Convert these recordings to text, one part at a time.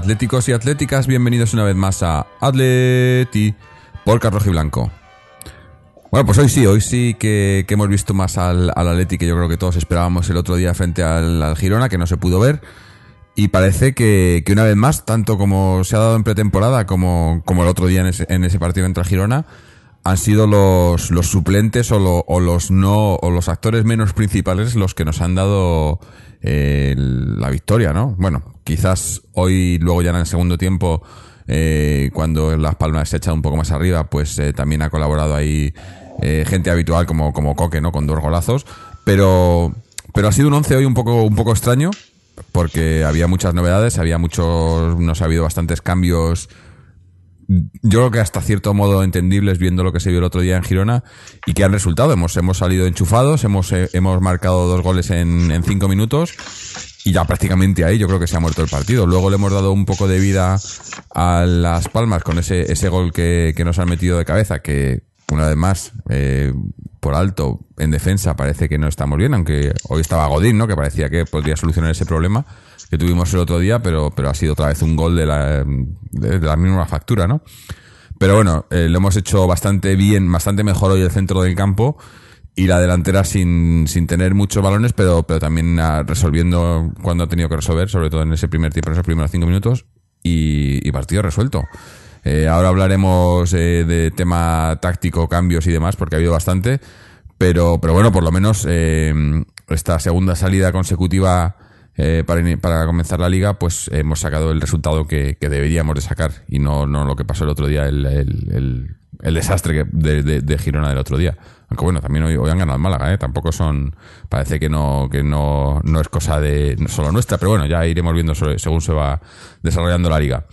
atléticos y atléticas, bienvenidos una vez más a Atleti por Carrojo y Blanco. Bueno, pues hoy sí, hoy sí que, que hemos visto más al, al Atleti que yo creo que todos esperábamos el otro día frente al, Girona, que no se pudo ver. Y parece que, que una vez más, tanto como se ha dado en pretemporada como, como el otro día en ese, en ese partido contra Girona, han sido los, los suplentes o, lo- o los no o los actores menos principales los que nos han dado la victoria, ¿no? Bueno, quizás hoy, luego ya en el segundo tiempo, eh, cuando Las Palmas se echa un poco más arriba, pues eh, también ha colaborado ahí eh, gente habitual como, como Coque, ¿no? Con dos golazos. Pero, pero ha sido un once hoy un poco, un poco extraño, porque había muchas novedades, había muchos, nos ha habido bastantes cambios yo creo que hasta cierto modo entendibles viendo lo que se vio el otro día en Girona y que han resultado. Hemos, hemos salido enchufados, hemos, eh, hemos marcado dos goles en, en cinco minutos y ya prácticamente ahí yo creo que se ha muerto el partido. Luego le hemos dado un poco de vida a Las Palmas con ese, ese gol que, que nos han metido de cabeza, que una vez más, eh, por alto, en defensa parece que no estamos bien, aunque hoy estaba Godín, ¿no? Que parecía que podría solucionar ese problema que tuvimos el otro día, pero, pero ha sido otra vez un gol de la, de, la misma factura, ¿no? Pero bueno, eh, lo hemos hecho bastante bien, bastante mejor hoy el centro del campo y la delantera sin, sin tener muchos balones, pero, pero también ah, resolviendo cuando ha tenido que resolver, sobre todo en ese primer tiempo, en esos primeros cinco minutos, y, y partido resuelto. Eh, ahora hablaremos eh, de tema táctico, cambios y demás, porque ha habido bastante, pero, pero bueno, por lo menos eh, esta segunda salida consecutiva eh, para, para comenzar la liga, pues hemos sacado el resultado que, deberíamos de sacar y no, no lo que pasó el otro día, el, el, desastre de, de- Girona del otro día. Aunque bueno, también hoy, hoy han ganado al Málaga, ¿eh? tampoco son, parece que no, que no, no es cosa de solo nuestra, pero bueno, ya iremos viendo sobre- según se va desarrollando la liga.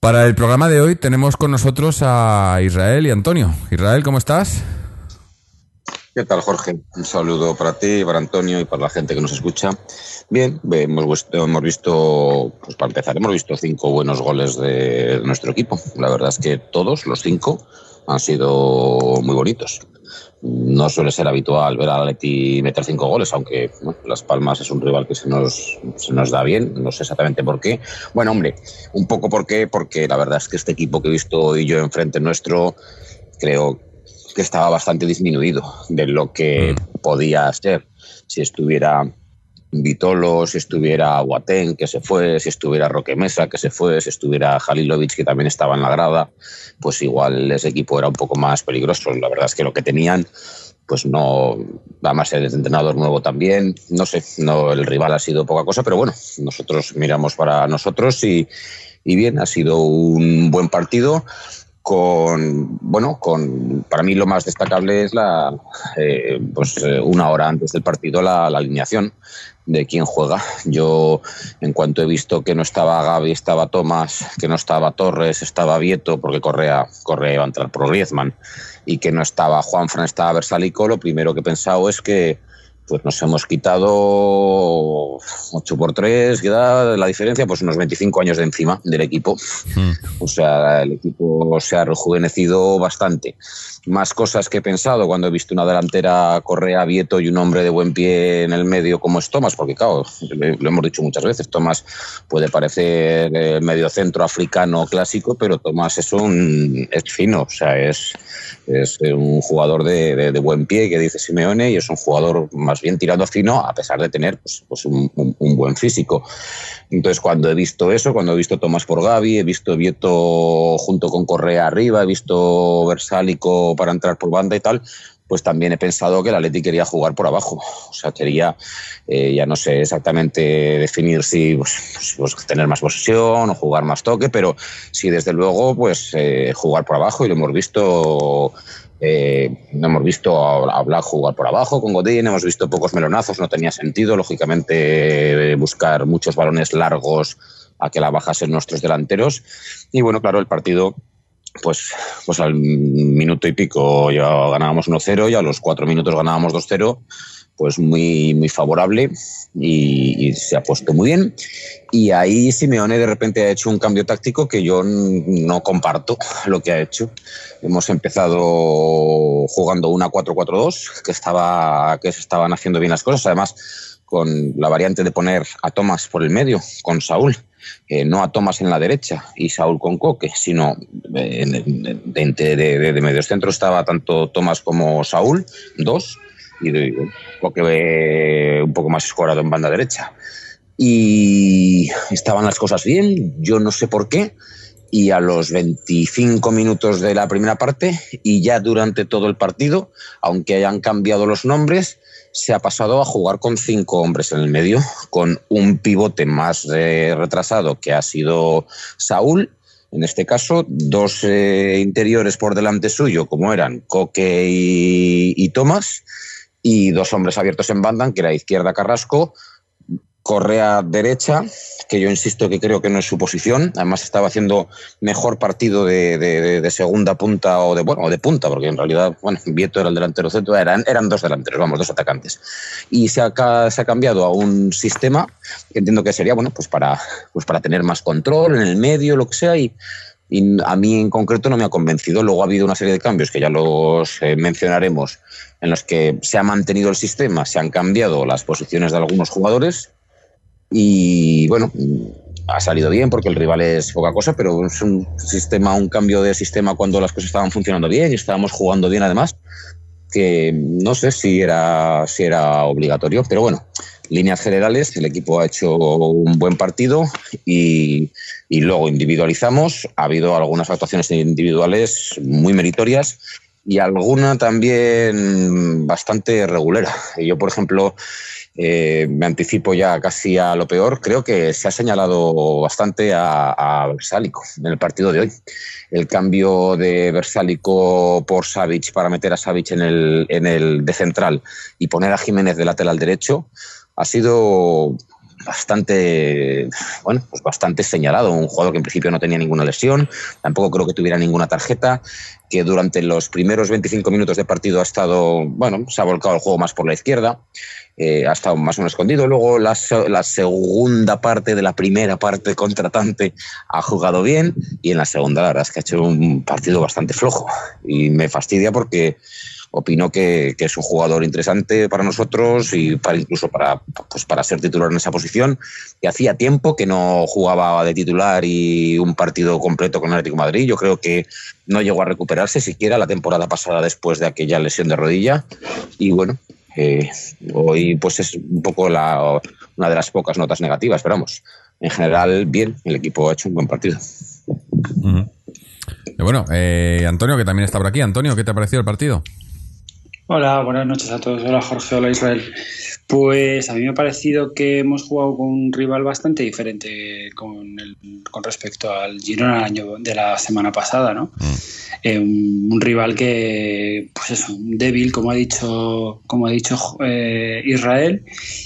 Para el programa de hoy tenemos con nosotros a Israel y Antonio. Israel, ¿cómo estás? ¿Qué tal, Jorge? Un saludo para ti, para Antonio y para la gente que nos escucha. Bien, hemos visto, hemos visto, pues para empezar, hemos visto cinco buenos goles de nuestro equipo. La verdad es que todos, los cinco, han sido muy bonitos. No suele ser habitual ver al Atleti meter cinco goles, aunque bueno, Las Palmas es un rival que se nos, se nos da bien, no sé exactamente por qué. Bueno, hombre, un poco por qué, porque la verdad es que este equipo que he visto hoy yo enfrente nuestro, creo que estaba bastante disminuido de lo que podía ser si estuviera Vitolo, si estuviera Guatén, que se fue, si estuviera Roque Mesa, que se fue, si estuviera Jalilovic, que también estaba en la grada, pues igual ese equipo era un poco más peligroso. La verdad es que lo que tenían, pues no, además el entrenador nuevo también, no sé, no, el rival ha sido poca cosa, pero bueno, nosotros miramos para nosotros y, bien, ha sido un buen partido con bueno con para mí lo más destacable es la eh, pues eh, una hora antes del partido la alineación de quién juega. Yo en cuanto he visto que no estaba Gaby estaba Tomás que no estaba Torres estaba Vieto porque Correa Correa iba a entrar por Griezmann y que no estaba Juanfran estaba Versalico lo primero que he pensado es que pues nos hemos quitado 8 por 3, que da la diferencia, pues unos 25 años de encima del equipo. O sea, el equipo se ha rejuvenecido bastante. Más cosas que he pensado cuando he visto una delantera Correa, Vieto y un hombre de buen pie en el medio como es Tomás, porque claro, lo hemos dicho muchas veces, Tomás puede parecer el medio centro africano clásico, pero Tomás es un es fino, o sea, es, es un jugador de, buen pie que dice Simeone y es un jugador más bien tirando fino a pesar de tener pues, pues un, buen físico. Entonces cuando he visto eso, cuando he visto Tomás por Gaby, he visto Vieto junto con Correa arriba, he visto Versálico para entrar por banda y tal, pues también he pensado que el Atleti quería jugar por abajo. O sea, quería, eh, ya no sé exactamente definir si pues, pues, tener más posesión o jugar más toque, pero sí, desde luego, pues eh, jugar por abajo y lo hemos visto. Eh, hemos visto a jugar por abajo con Godín, hemos visto pocos melonazos, no tenía sentido, lógicamente, buscar muchos balones largos a que la bajasen nuestros delanteros. Y bueno, claro, el partido pues, pues al minuto y pico ya ganábamos 1-0 y a los cuatro minutos ganábamos 2-0, pues muy, muy favorable y, se ha puesto muy bien. Y ahí Simeone de repente ha hecho un cambio táctico que yo no comparto lo que ha hecho. Hemos empezado jugando una 4-4-2, que, estaba, que se estaban haciendo bien las cosas, además con la variante de poner a Tomás por el medio, con Saúl eh, no a Tomás en la derecha y Saúl con Coque, sino eh, de, de, de, medio centro estaba tanto Tomás como Saúl, dos, y Coque un poco más escorado en banda derecha. Y estaban las cosas bien, yo no sé por qué, y a los 25 minutos de la primera parte y ya durante todo el partido, aunque hayan cambiado los nombres, se ha pasado a jugar con cinco hombres en el medio, con un pivote más eh, retrasado que ha sido Saúl, en este caso, dos eh, interiores por delante suyo, como eran Coque y, Tomás, y dos hombres abiertos en banda, que era izquierda Carrasco, Correa derecha, que yo insisto que creo que no es su posición. Además estaba haciendo mejor partido de, segunda punta o de bueno de punta, porque en realidad, bueno, Vieto era el delantero centro, eran, eran dos delanteros, vamos, dos atacantes. Y se ha, se ha cambiado a un sistema que entiendo que sería, bueno, pues para, pues para tener más control en el medio, lo que sea, y, a mí en concreto no me ha convencido. Luego ha habido una serie de cambios que ya los eh, mencionaremos, en los que se ha mantenido el sistema, se han cambiado las posiciones de algunos jugadores y bueno, ha salido bien porque el rival es poca cosa, pero es un sistema, un cambio de sistema cuando las cosas estaban funcionando bien y estábamos jugando bien además, que no sé si era, si era obligatorio, pero bueno, líneas generales, el equipo ha hecho un buen partido y, y luego individualizamos. Ha habido algunas actuaciones individuales muy meritorias y alguna también bastante regulera. Yo, por ejemplo, eh, me anticipo ya casi a lo peor, creo que se ha señalado bastante a, a Versálico en el partido de hoy. El cambio de Versálico por Savic para meter a Savic en el, en el de central y poner a Jiménez de lateral derecho ha sido bastante, bueno, pues bastante señalado. Un jugador que en principio no tenía ninguna lesión, tampoco creo que tuviera ninguna tarjeta, que durante los primeros 25 minutos de partido ha estado, bueno, se ha volcado el juego más por la izquierda eh, ha estado más o menos escondido. Luego la, la, segunda parte de la primera parte contratante ha jugado bien y en la segunda la verdad es que ha hecho un partido bastante flojo y me fastidia porque opino que, que, es un jugador interesante para nosotros y para incluso para, pues para ser titular en esa posición, que hacía tiempo que no jugaba de titular y un partido completo con el Atlético Madrid. Yo creo que no llegó a recuperarse siquiera la temporada pasada después de aquella lesión de rodilla. Y bueno, hoy pues es un poco la, una de las pocas notas negativas, pero vamos, en general bien, el equipo ha hecho un buen partido. Bueno, eh, Antonio, que también está por aquí. Antonio, ¿qué te ha parecido el partido? Hola, buenas noches a todos. Hola Jorge, hola Israel. Pues a mí me ha parecido que hemos jugado con un rival bastante diferente con, el, con respecto al Girona año de la semana pasada, ¿no? Mm. Eh, un, rival que, pues eso, débil, como ha dicho, como ha dicho eh, Israel,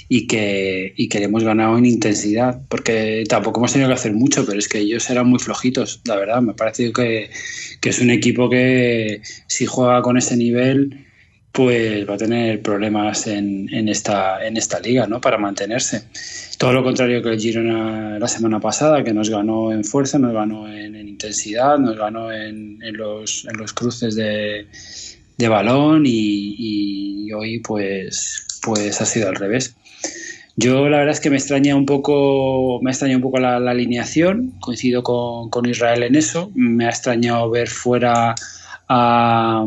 y que, y que hemos ganado en intensidad, porque tampoco hemos tenido que hacer mucho, pero es que ellos eran muy flojitos, la verdad. Me ha parecido que, que es un equipo que si juega con ese nivel pues va a tener problemas en, en, esta, en esta liga, ¿no? Para mantenerse. Todo lo contrario que el Girona la semana pasada, que nos ganó en fuerza, nos ganó en, intensidad, nos ganó en, los, en los cruces de, de balón y, hoy pues, pues ha sido al revés. Yo la verdad es que me extraña un poco, me extraña un poco la, alineación, coincido con, con Israel en eso, me ha extrañado ver fuera a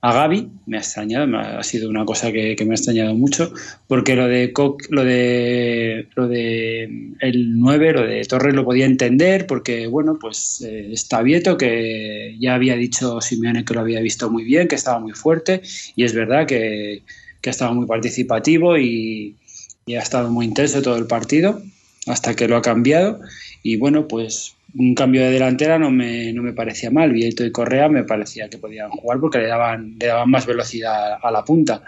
a Gaby, me ha extrañado, me ha, sido una cosa que, me ha extrañado mucho, porque lo de lo de lo de el 9, lo de Torres lo podía entender, porque bueno, pues eh, está Vieto, que ya había dicho Simeone que lo había visto muy bien, que estaba muy fuerte, y es verdad que, que ha estado muy participativo y, y ha estado muy intenso todo el partido, hasta que lo ha cambiado, y bueno, pues un cambio de delantera no me, no me parecía mal. Vieto y Correa me parecía que podían jugar porque le daban, le daban más velocidad a la punta.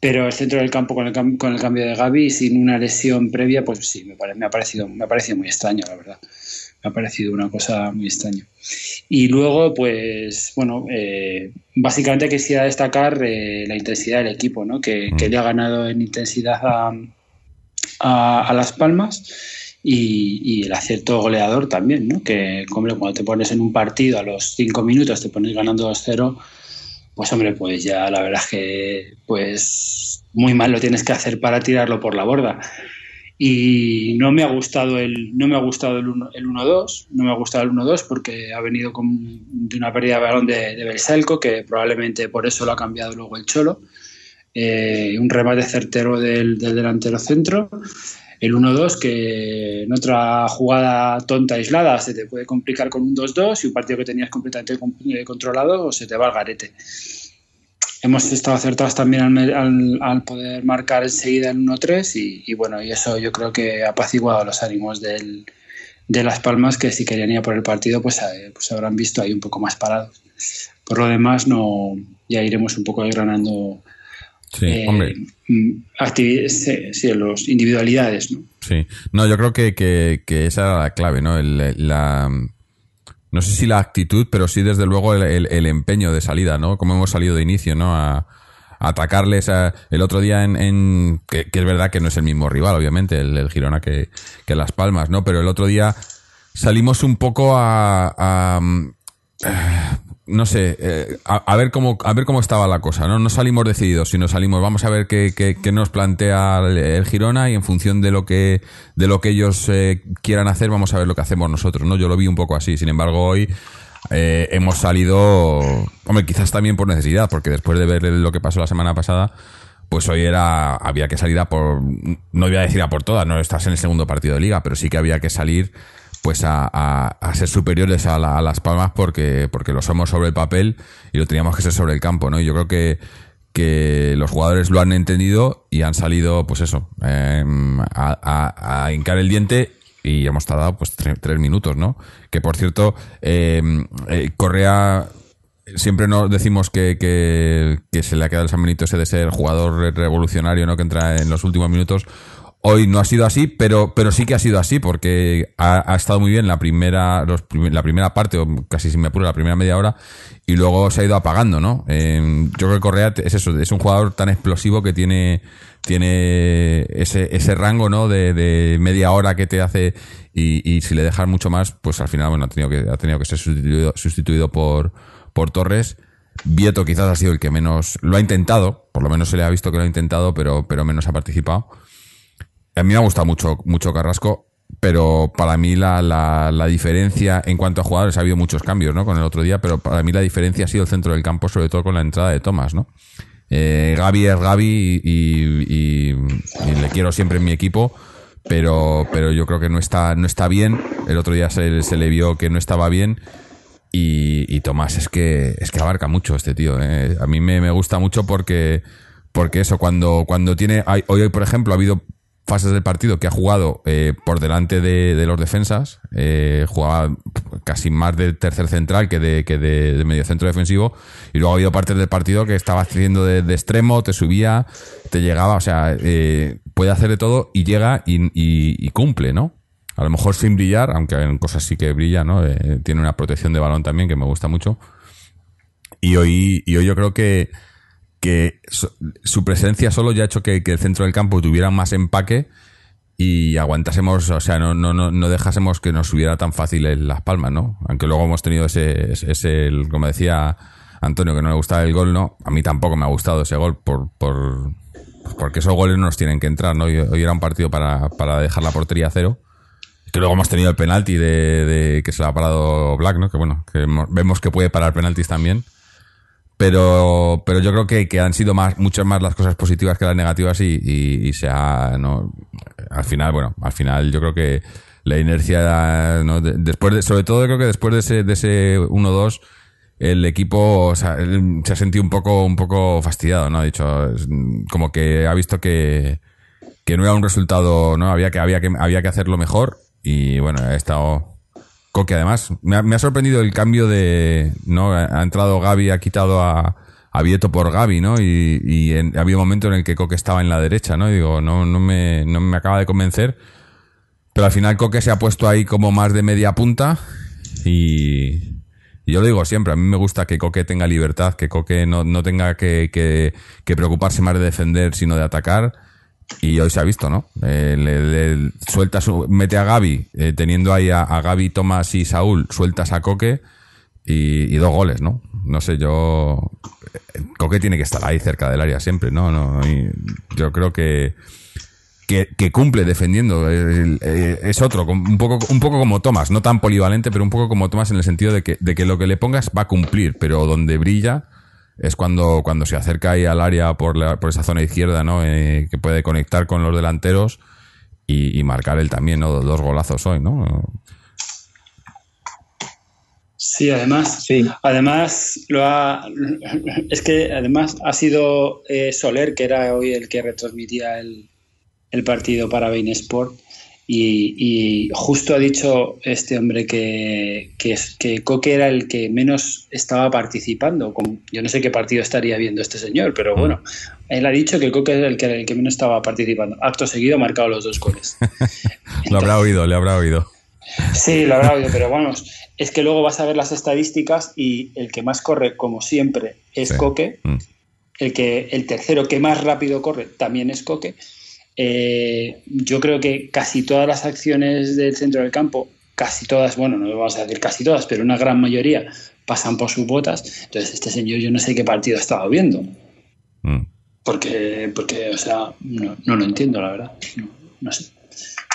Pero el centro del campo con el, con el cambio de Gaby sin una lesión previa, pues sí, me, me, ha parecido, me ha parecido muy extraño, la verdad. Me ha parecido una cosa muy extraña. Y luego, pues, bueno, eh, básicamente quisiera destacar eh, la intensidad del equipo, ¿no? Que, que, le ha ganado en intensidad a, a, a Las Palmas y, el acierto goleador también, ¿no? Que cuando te pones en un partido a los cinco minutos te pones ganando 2-0, pues hombre, pues ya la verdad es que pues muy mal lo tienes que hacer para tirarlo por la borda. Y no me ha gustado el no me ha gustado el 1-2, no me ha gustado el 1-2 porque ha venido con de una pérdida de balón de, de Belselco, que probablemente por eso lo ha cambiado luego el Cholo. Eh, un remate certero del, del delantero centro el 1-2 que en otra jugada tonta aislada se te puede complicar con un 2-2 y un partido que tenías completamente eh, controlado se te va al garete. Hemos estado acertados también al, poder marcar enseguida el 1-3 y, bueno, y eso yo creo que ha apaciguado los ánimos de Las Palmas que si querían ir por el partido pues, eh, pues habrán visto ahí un poco más parados. Por lo demás no ya iremos un poco desgranando Sí, eh, hombre. Mm, sí, los individualidades, ¿no? Sí. No, yo creo que, que, esa era la clave, ¿no? la, no sé si la actitud, pero sí desde luego el, empeño de salida, ¿no? Como hemos salido de inicio, ¿no? A, atacarles el otro día en, que, es verdad que no es el mismo rival, obviamente, el, Girona que, que, Las Palmas, ¿no? Pero el otro día salimos un poco a no sé, eh, a, ver cómo, a ver cómo estaba la cosa, ¿no? No salimos decididos, sino salimos, vamos a ver qué, qué, nos plantea el, Girona y en función de lo que, de lo que ellos eh, quieran hacer, vamos a ver lo que hacemos nosotros, ¿no? Yo lo vi un poco así, sin embargo, hoy eh, hemos salido, hombre, quizás también por necesidad, porque después de ver lo que pasó la semana pasada, pues hoy era, había que salir a por, no voy a decir a por todas, no estás en el segundo partido de liga, pero sí que había que salir pues a, ser superiores a, Las Palmas porque, porque lo somos sobre el papel y lo teníamos que ser sobre el campo, ¿no? Y yo creo que, que los jugadores lo han entendido y han salido, pues eso, em, a, hincar el diente y hemos tardado pues tres, minutos, ¿no? Que por cierto, em, eh, Correa siempre nos decimos que, que, se le ha quedado el San Benito ese de ser jugador revolucionario, ¿no? Que entra en los últimos minutos. Hoy no ha sido así, pero, pero sí que ha sido así, porque ha, estado muy bien la primera, la primera parte, o casi si me apuro, la primera media hora, y luego se ha ido apagando, ¿no? yo creo que Correa es eso, es un jugador tan explosivo que tiene, tiene ese, ese rango, ¿no? De, media hora que te hace, y, si le dejas mucho más, pues al final, bueno, ha tenido que, ha tenido que ser sustituido, sustituido por, por Torres. Vieto quizás ha sido el que menos lo ha intentado, por lo menos se le ha visto que lo ha intentado, pero, pero menos ha participado. A mí me ha gustado mucho, mucho Carrasco, pero para mí la, la, diferencia en cuanto a jugadores ha habido muchos cambios, ¿no? Con el otro día, pero para mí la diferencia ha sido el centro del campo, sobre todo con la entrada de Tomás, ¿no? Eh, Gaby es Gaby y, le quiero siempre en mi equipo, pero, pero yo creo que no está, no está bien. El otro día se, le vio que no estaba bien. Y, Tomás es que es que abarca mucho este tío. ¿eh? A mí me, me, gusta mucho porque porque eso cuando cuando tiene hoy por ejemplo ha habido fases del partido que ha jugado eh, por delante de, los defensas, eh, jugaba casi más de tercer central que de, que de, medio centro defensivo, y luego ha habido partes del partido que estaba haciendo de, extremo, te subía, te llegaba, o sea, eh, puede hacer de todo y llega y, cumple, ¿no? A lo mejor sin brillar, aunque en cosas sí que brilla, ¿no? tiene una protección de balón también que me gusta mucho. Y hoy, y hoy yo creo que, que su presencia solo ya ha hecho que, el centro del campo tuviera más empaque y aguantásemos, o sea, no, no, no, dejásemos que nos subiera tan fácil en las palmas, ¿no? Aunque luego hemos tenido ese, ese, como decía Antonio, que no le gustaba el gol, ¿no? A mí tampoco me ha gustado ese gol por, por porque esos goles no nos tienen que entrar, ¿no? Hoy, era un partido para, para dejar la portería a cero. Que luego hemos tenido el penalti de, de que se lo ha parado Black, ¿no? Que bueno, que vemos que puede parar penaltis también pero, pero yo creo que, que han sido más, muchas más las cosas positivas que las negativas y, y, y se ha, ¿no? al final, bueno, al final yo creo que la inercia, después de, sobre todo creo que después de ese, de ese 1-2, el equipo se ha sentido un poco, un poco fastidiado, ¿no? Ha dicho, como que ha visto que, que no era un resultado, ¿no? Había que, había que, había que hacerlo mejor y bueno, ha estado Coque además. Me ha, me ha sorprendido el cambio de, ¿no? Ha, entrado Gaby, ha quitado a, a Vieto por Gaby, ¿no? Y, y en- ha habido un momento en el que Coque estaba en la derecha, ¿no? Y digo, no, no me, no me acaba de convencer. Pero al final Coque se ha puesto ahí como más de media punta y, y yo lo digo siempre, a mí me gusta que Coque tenga libertad, que Coque no, no tenga que, que, que preocuparse más de defender, sino de atacar. Y hoy se ha visto, ¿no? Eh, suelta su- mete a Gaby, eh, teniendo ahí a, a Gaby, Tomás y Saúl, sueltas a Coque y, dos goles, ¿no? No sé, yo. eh, Coque tiene que estar ahí cerca del área siempre, ¿no? no y yo creo que, que, cumple defendiendo. Es otro, un poco, un poco como Tomás, no tan polivalente, pero un poco como Tomás en el sentido de que, de que lo que le pongas va a cumplir, pero donde brilla es cuando, cuando se acerca ahí al área por, la- por esa zona izquierda, ¿no? Eh, que puede conectar con los delanteros y, y marcar él también, ¿no? Dos golazos hoy, ¿no? Sí, además, además lo ha, es que además ha sido eh, Soler, que era hoy el que retransmitía el, el partido para Bein Sport, y, y justo ha dicho este hombre que, que, Coque era el que menos estaba participando. Con- yo no sé qué partido estaría viendo este señor, pero bueno, él ha dicho que Coque era el que, el que menos estaba participando. Acto seguido ha marcado los dos goles. Lo habrá oído, le habrá oído. Sí, lo habrá oído, pero vamos, es que luego vas a ver las estadísticas y el que más corre, como siempre, es Sí. Coque. Mm. El, que, el tercero que más rápido corre también es Coque. Eh, yo creo que casi todas las acciones del centro del campo, casi todas, bueno, no vamos a decir casi todas, pero una gran mayoría pasan por sus botas. Entonces, este señor yo no sé qué partido ha estado viendo. Mm. Porque, porque o sea, no, no lo entiendo, la verdad. No, no sé.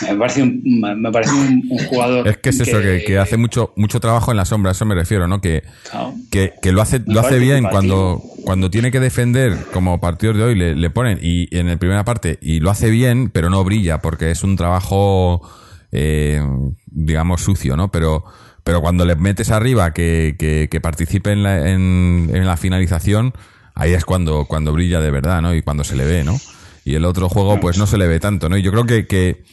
Me parece un, me parece un, un jugador. Es que es eso, que, que hace mucho, mucho trabajo en la sombra, a eso me refiero, ¿no? Que, Claro. que, que lo hace, Me lo hace bien cuando, cuando tiene que defender, como partidos de hoy le, le ponen, y en la primera parte, y lo hace bien, pero no brilla, porque es un trabajo, eh, digamos, sucio, ¿no? Pero, pero cuando le metes arriba que, que, que participe en la, en, en la finalización, ahí es cuando, cuando brilla de verdad, ¿no? Y cuando se le ve, ¿no? Y el otro juego, pues no se le ve tanto, ¿no? Y yo creo que, que,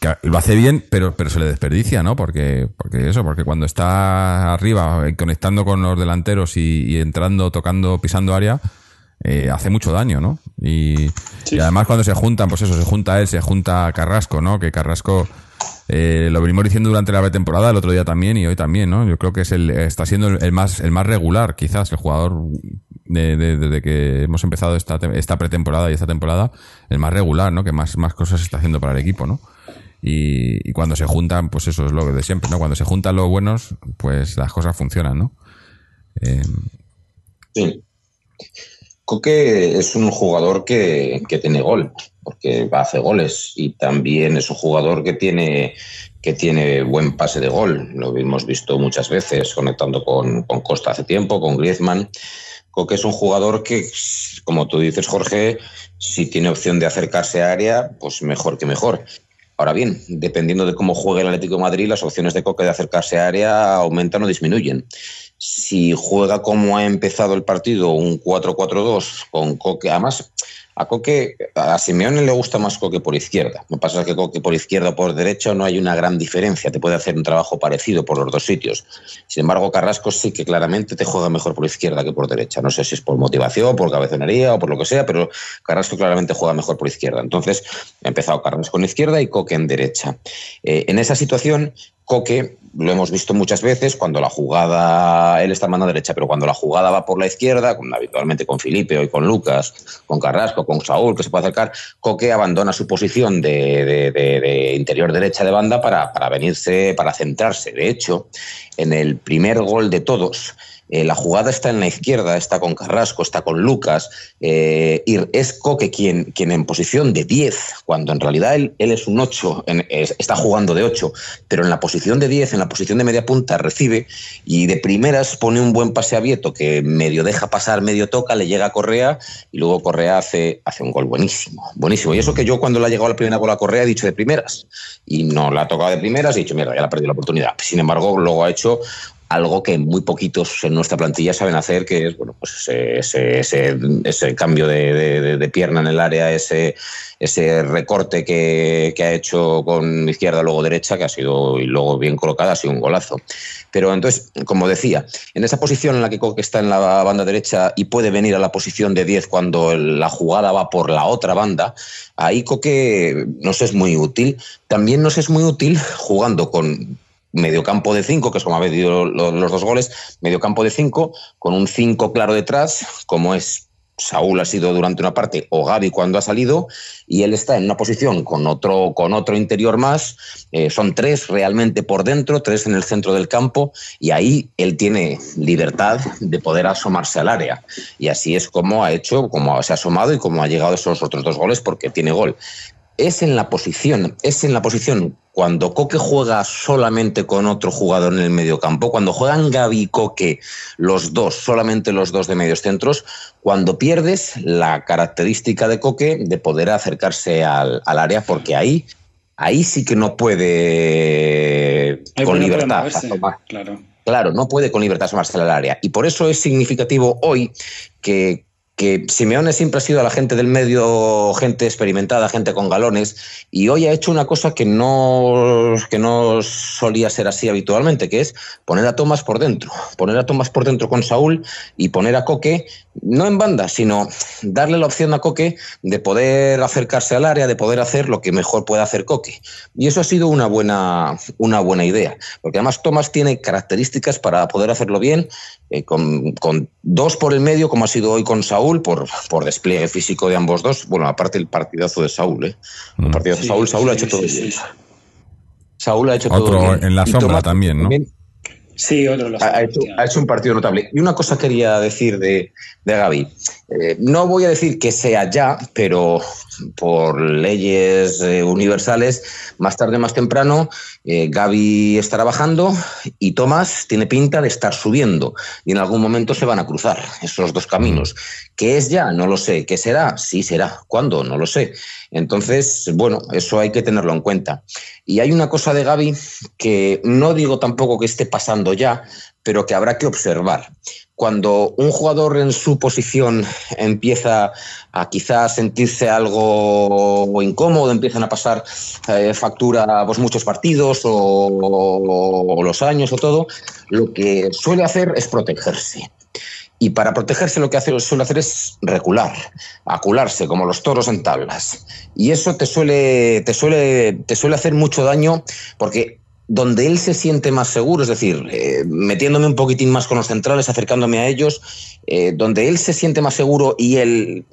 que lo hace bien, pero, pero se le desperdicia, ¿no? Porque, porque eso, porque cuando está arriba, eh, conectando con los delanteros y, y entrando, tocando, pisando área, eh, hace mucho daño, ¿no? Y, Sí. y además cuando se juntan, pues eso, se junta él, se junta Carrasco, ¿no? Que Carrasco eh, lo venimos diciendo durante la pretemporada, el otro día también y hoy también, ¿no? Yo creo que es el, está siendo el, el más, el más regular, quizás, el jugador de- de- desde que hemos empezado esta, esta pretemporada y esta temporada, el más regular, ¿no? Que más, más cosas está haciendo para el equipo, ¿no? Y, cuando se juntan, pues eso es lo de siempre, ¿no? Cuando se juntan los buenos, pues las cosas funcionan, ¿no? Eh, Sí. Coque es un jugador que, que tiene gol, porque hace goles y también es un jugador que tiene, que tiene buen pase de gol. Lo hemos visto muchas veces conectando con, con Costa hace tiempo, con Griezmann. Coque es un jugador que, como tú dices, Jorge, si tiene opción de acercarse a área, pues mejor que mejor. Ahora bien, dependiendo de cómo juegue el Atlético de Madrid, las opciones de Coque de acercarse a área aumentan o disminuyen. Si juega como ha empezado el partido, un 4-4-2 con Coque, además a Coque, a Simeone le gusta más Coque por izquierda. Lo que pasa es que Coque por izquierda o por derecha no hay una gran diferencia, te puede hacer un trabajo parecido por los dos sitios. Sin embargo, Carrasco sí que claramente te juega mejor por izquierda que por derecha. No sé si es por motivación, por cabezonería o por lo que sea, pero Carrasco claramente juega mejor por izquierda. Entonces, ha empezado Carrasco en izquierda y Coque en derecha. Eh, en esa situación, Coque, lo hemos visto muchas veces, cuando la jugada, él está en mano derecha, pero cuando la jugada va por la izquierda, habitualmente con Felipe, hoy con Lucas, con Carrasco, con Saúl, que se puede acercar, Coque abandona su posición de- de interior derecha de banda para, para venirse, para centrarse. De hecho, en el primer gol de todos, eh, la jugada está en la izquierda, está con Carrasco, está con Lucas, eh, y es Coque quien, quien en posición de 10, cuando en realidad él, él es un 8, en- es- está jugando de 8, pero en la posición de 10, en la posición de media punta, recibe y de primeras pone un buen pase a Vieto que medio deja pasar, medio toca, le llega a Correa y luego Correa hace, hace un gol buenísimo, buenísimo. Y eso que yo cuando le ha llegado la primera bola a Correa he dicho de primeras y no la ha tocado de primeras y he dicho, mierda, ya la ha perdido la oportunidad. Sin embargo, luego ha hecho algo que muy poquitos en nuestra plantilla saben hacer, que es bueno, pues ese, cambio de, pierna en el área, ese, recorte que, ha hecho con izquierda, luego derecha, que ha sido y luego bien colocada, ha sido un golazo. Pero entonces, como decía, en esa posición en la que Coque está en la banda derecha y puede venir a la posición de 10 cuando la jugada va por la otra banda, ahí Coque nos es muy útil. También nos es muy útil jugando con mediocampo de 5, que es como ha venido lo- los dos goles, mediocampo de 5, con un 5 claro detrás, como es Saúl ha sido durante una parte o Gaby cuando ha salido y él está en una posición con otro, con otro interior más. Eh, son tres realmente por dentro, tres en el centro del campo y ahí él tiene libertad de poder asomarse al área. Y así es como ha hecho, como se ha asomado y como ha llegado esos otros dos goles porque tiene gol. Es en la posición, es en la posición cuando Coque juega solamente con otro jugador en el mediocampo, cuando juegan Gaby y Coque los dos, solamente los dos de medios centros, cuando pierdes la característica de Coque de poder acercarse al, al área, porque ahí, ahí sí que no puede Ahí con no puede libertad moverse. Claro. Claro, no puede con libertad asomarse al área. Y por eso es significativo hoy que, que Simeone siempre ha sido la gente del medio, gente experimentada, gente con galones, y hoy ha hecho una cosa que no, que no solía ser así habitualmente, que es poner a Tomás por dentro, poner a Tomás por dentro con Saúl y poner a Coque, no en banda, sino darle la opción a Coque de poder acercarse al área, de poder hacer lo que mejor puede hacer Coque. Y eso ha sido una buena, una buena idea, porque además Tomás tiene características para poder hacerlo bien, eh, con, con dos por el medio, como ha sido hoy con Saúl, por, por despliegue físico de ambos dos. Bueno, aparte el partidazo de Saúl, ¿eh? El Mm. partidazo de Saúl, Saúl ha sí, hecho todo sí, bien. sí. Saúl ha hecho Otro todo bien. en la sombra Tomás también, ¿no? Sí, otro hecho, ha hecho un partido notable. Y una cosa quería decir de, de Gaby. Eh, no voy a decir que sea ya, pero por leyes eh, universales, más tarde, más temprano, eh, Gaby estará bajando y Tomás tiene pinta de estar subiendo. Y en algún momento se van a cruzar esos dos caminos. ¿Qué es ya? No lo sé. ¿Qué será? Sí será. ¿Cuándo? No lo sé. Entonces, bueno, eso hay que tenerlo en cuenta. Y hay una cosa de Gaby que no digo tampoco que esté pasando ya, pero que habrá que observar. Cuando un jugador en su posición empieza a quizás sentirse algo incómodo, empiezan a pasar eh, factura pues, muchos partidos o, o los años o todo, lo que suele hacer es protegerse. Y para protegerse lo que suele hacer es recular, acularse, como los toros en tablas. Y eso te suele, te suele, te suele hacer mucho daño porque donde él se siente más seguro, es decir, eh, metiéndome un poquitín más con los centrales, acercándome a ellos, eh, donde él se siente más seguro y él,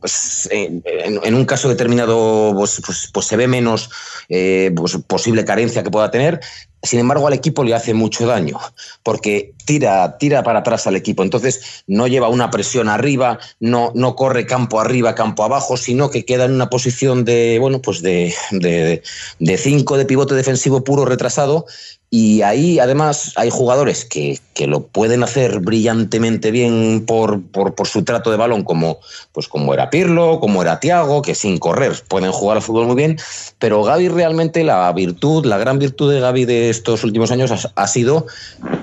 pues, en, en, un caso determinado, pues, pues, pues se ve menos eh, pues, posible carencia que pueda tener, sin embargo, al equipo le hace mucho daño, porque tira, tira para atrás al equipo. Entonces, no lleva una presión arriba, no, no corre campo arriba, campo abajo, sino que queda en una posición de, bueno, pues de, de, de cinco de pivote defensivo puro retrasado. Y ahí, además, hay jugadores que, que lo pueden hacer brillantemente bien por, por, por, su trato de balón, como, pues como era Pirlo, como era Tiago, que sin correr pueden jugar al fútbol muy bien. Pero Gaby realmente, la virtud, la gran virtud de Gaby de estos últimos años ha, sido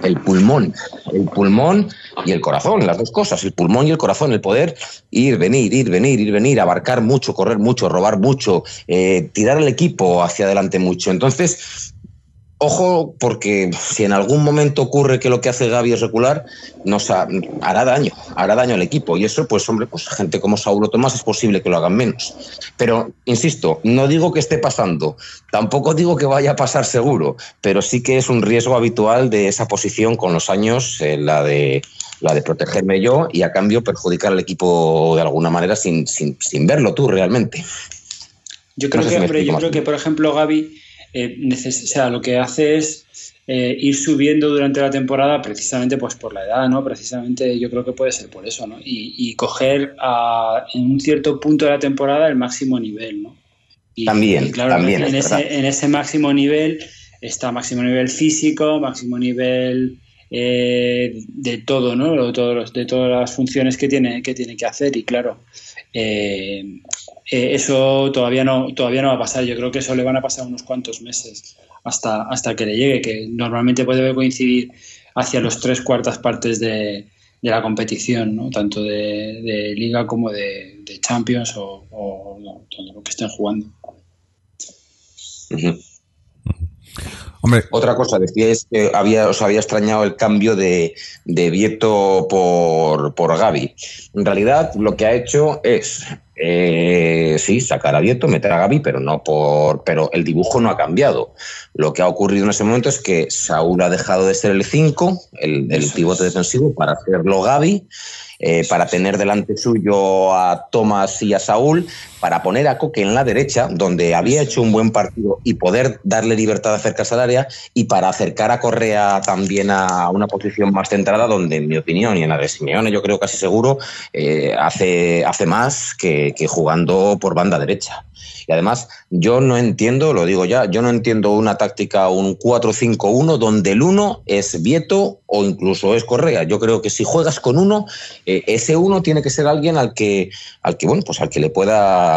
el pulmón, el pulmón y el corazón, las dos cosas, el pulmón y el corazón, el poder ir, venir, ir, venir, ir, venir, abarcar mucho, correr mucho, robar mucho, eh, tirar el equipo hacia adelante mucho. Entonces, Ojo, porque si en algún momento ocurre que lo que hace Gaby es recular, nos ha, hará daño, hará daño al equipo. Y eso, pues, hombre, pues gente como Saulo Tomás es posible que lo hagan menos. Pero, insisto, no digo que esté pasando, tampoco digo que vaya a pasar seguro, pero sí que es un riesgo habitual de esa posición con los años, eh, la de la de protegerme yo y a cambio perjudicar al equipo de alguna manera sin, sin, sin verlo tú realmente. Yo creo No sé que, si hombre, yo creo que, por ejemplo, Gaby eh, neces- o sea, lo que hace es eh, ir subiendo durante la temporada precisamente pues por la edad, ¿no? Precisamente yo creo que puede ser por eso, ¿no? Y, y coger a, en un cierto punto de la temporada el máximo nivel, ¿no? Y, También, y claro, también, en, es ese, en ese máximo nivel está máximo nivel físico, máximo nivel eh, de todo, ¿no? De, todos los- de todas las funciones que tiene que, tiene que hacer y claro, eh, eh, eso todavía no, todavía no va a pasar. Yo creo que eso le van a pasar unos cuantos meses hasta, hasta que le llegue, que normalmente puede coincidir hacia los tres cuartas partes de, de la competición, ¿no? tanto de, liga como de, Champions o, o todo lo que estén jugando. Ujú. Hombre, Otra cosa, decíais que había, os había extrañado el cambio de, de Vieto por, por Gaby. En realidad, lo que ha hecho es, eh, sí, sacar a Vieto, meter a Gaby, pero no por, pero el dibujo no ha cambiado. Lo que ha ocurrido en ese momento es que Saúl ha dejado de ser el 5, el, el pivote defensivo, para hacerlo Gaby. eh, para tener delante suyo a Tomás y a Saúl, para poner a Coque en la derecha, donde había hecho un buen partido y poder darle libertad de acercarse al área, y para acercar a Correa también a una posición más centrada, donde en mi opinión y en la de Simeone, yo creo casi seguro, eh, hace, hace más que, jugando por banda derecha. Y además, yo no entiendo, lo digo ya, yo no entiendo una táctica, un 4-5-1, donde el 1 es Vieto o incluso es Correa. Yo creo que si juegas con uno, eh, ese uno tiene que ser alguien al que, al que, bueno, pues al que le pueda,